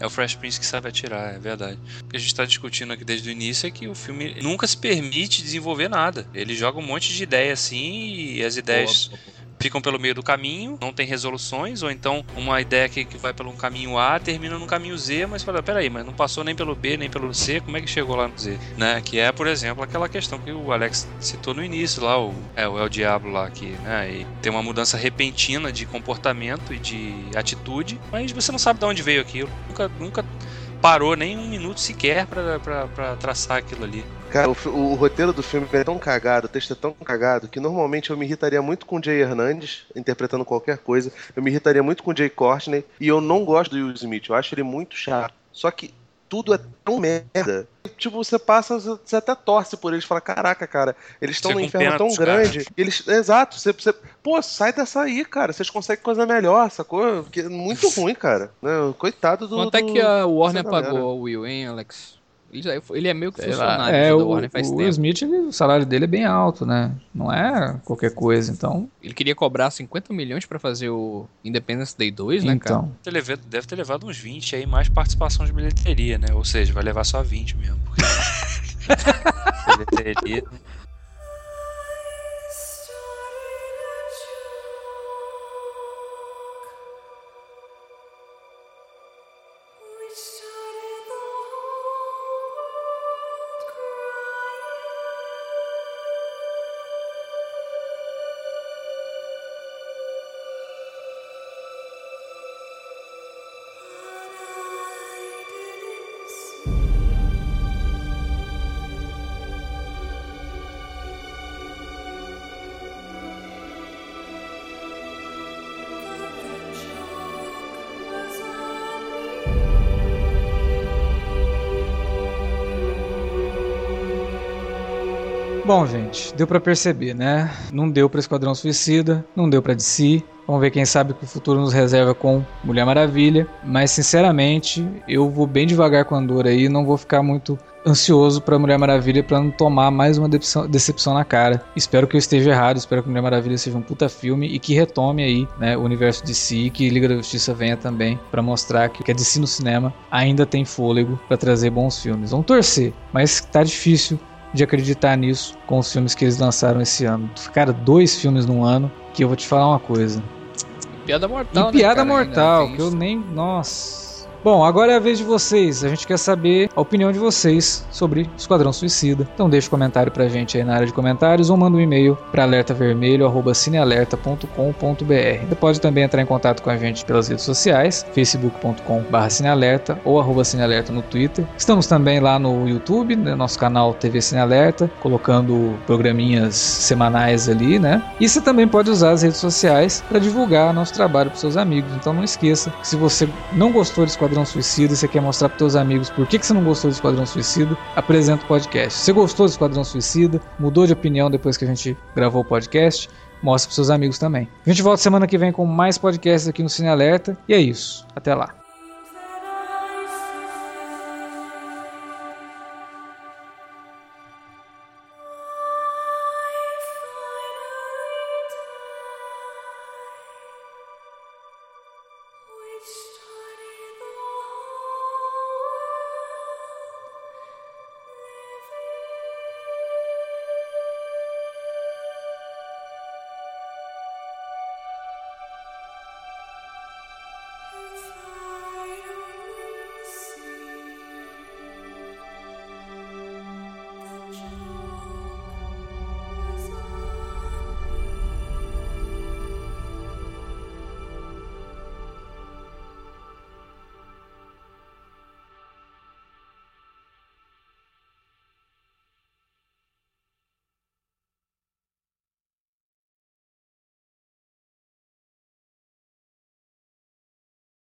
é o Fresh Prince que sabe atirar, é verdade. O que a gente tá discutindo aqui desde o início é que o filme nunca se permite desenvolver nada. Ele joga um monte de ideia assim e as ideias Boa, boa, boa. Ficam pelo meio do caminho, não tem resoluções, ou então uma ideia que, que vai pelo caminho A termina no caminho Z, mas fala, peraí, mas não passou nem pelo B, nem pelo C, como é que chegou lá no Z? Né? Que é, por exemplo, aquela questão que o Alex citou no início lá, o, é, o El Diablo lá, que né, e tem uma mudança repentina de comportamento e de atitude, mas você não sabe de onde veio aquilo, nunca, nunca parou nem um minuto sequer pra traçar aquilo ali. Cara, o, o roteiro do filme é tão cagado, o texto é tão cagado, que normalmente eu me irritaria muito com o Jay Hernandes, interpretando qualquer coisa. Eu me irritaria muito com o Jay Courtney. E eu não gosto do Will Smith, eu acho ele muito chato. Só que tudo é tão merda. Tipo, você passa, você até torce por eles. Fala, caraca, cara, eles estão num inferno tão grande. Eles, exato, você, você, pô, sai dessa aí, cara. Vocês conseguem coisa melhor, sacou? Porque é muito ruim, cara. Né? Coitado do. Quanto é que a Warner pagou ao Will, hein, Alex? Ele, já- ele é meio que Sei funcionário É, o, Warner faz o tempo. Will Smith, ele- o salário dele é bem alto, né? Não é qualquer coisa, então. Ele queria cobrar 50 milhões pra fazer o Independence Day 2, né, cara? então. Deve ter levado- Deve ter levado uns 20 aí, mais participação de bilheteria, né? Ou seja, vai levar só 20 mesmo. Porque... (laughs) bilheteria. Bom, gente, deu pra perceber, né? Não deu pra Esquadrão Suicida, não deu pra DC. Vamos ver quem sabe que o futuro nos reserva com Mulher Maravilha. Mas, sinceramente, eu vou bem devagar com a Andor aí. Não vou ficar muito ansioso pra Mulher Maravilha pra não tomar mais uma decepção, decepção na cara. Espero que eu esteja errado. Espero que Mulher Maravilha seja um puta filme e que retome aí, né, o universo DC e que Liga da Justiça venha também pra mostrar que que a DC no cinema ainda tem fôlego pra trazer bons filmes. Vamos torcer, mas tá difícil de acreditar nisso com os filmes que eles lançaram esse ano. Cara, dois filmes num ano que eu vou te falar uma coisa. Piada mortal, E né, piada cara? Mortal, que eu nem. Nossa. Bom, agora é a vez de vocês. A gente quer saber a opinião de vocês sobre Esquadrão Suicida. Então deixa um comentário pra gente aí na área de comentários ou manda um e-mail para alertavermelho@cinealerta.com.br. Você pode também entrar em contato com a gente pelas redes sociais, facebook.com/cinealerta ou cinealerta no Twitter. Estamos também lá no YouTube, no nosso canal TV Cinealerta, colocando programinhas semanais ali, né? E você também pode usar as redes sociais para divulgar nosso trabalho para seus amigos. Então não esqueça que se você não gostou de Esquadrão Suicida e você quer mostrar para seus amigos por que, que você não gostou de Esquadrão Suicida, apresenta o podcast. Se você gostou de Esquadrão Suicida, mudou de opinião depois que a gente gravou o podcast, mostra para seus amigos também. A gente volta semana que vem com mais podcasts aqui no Cine Alerta. E é isso. Até lá.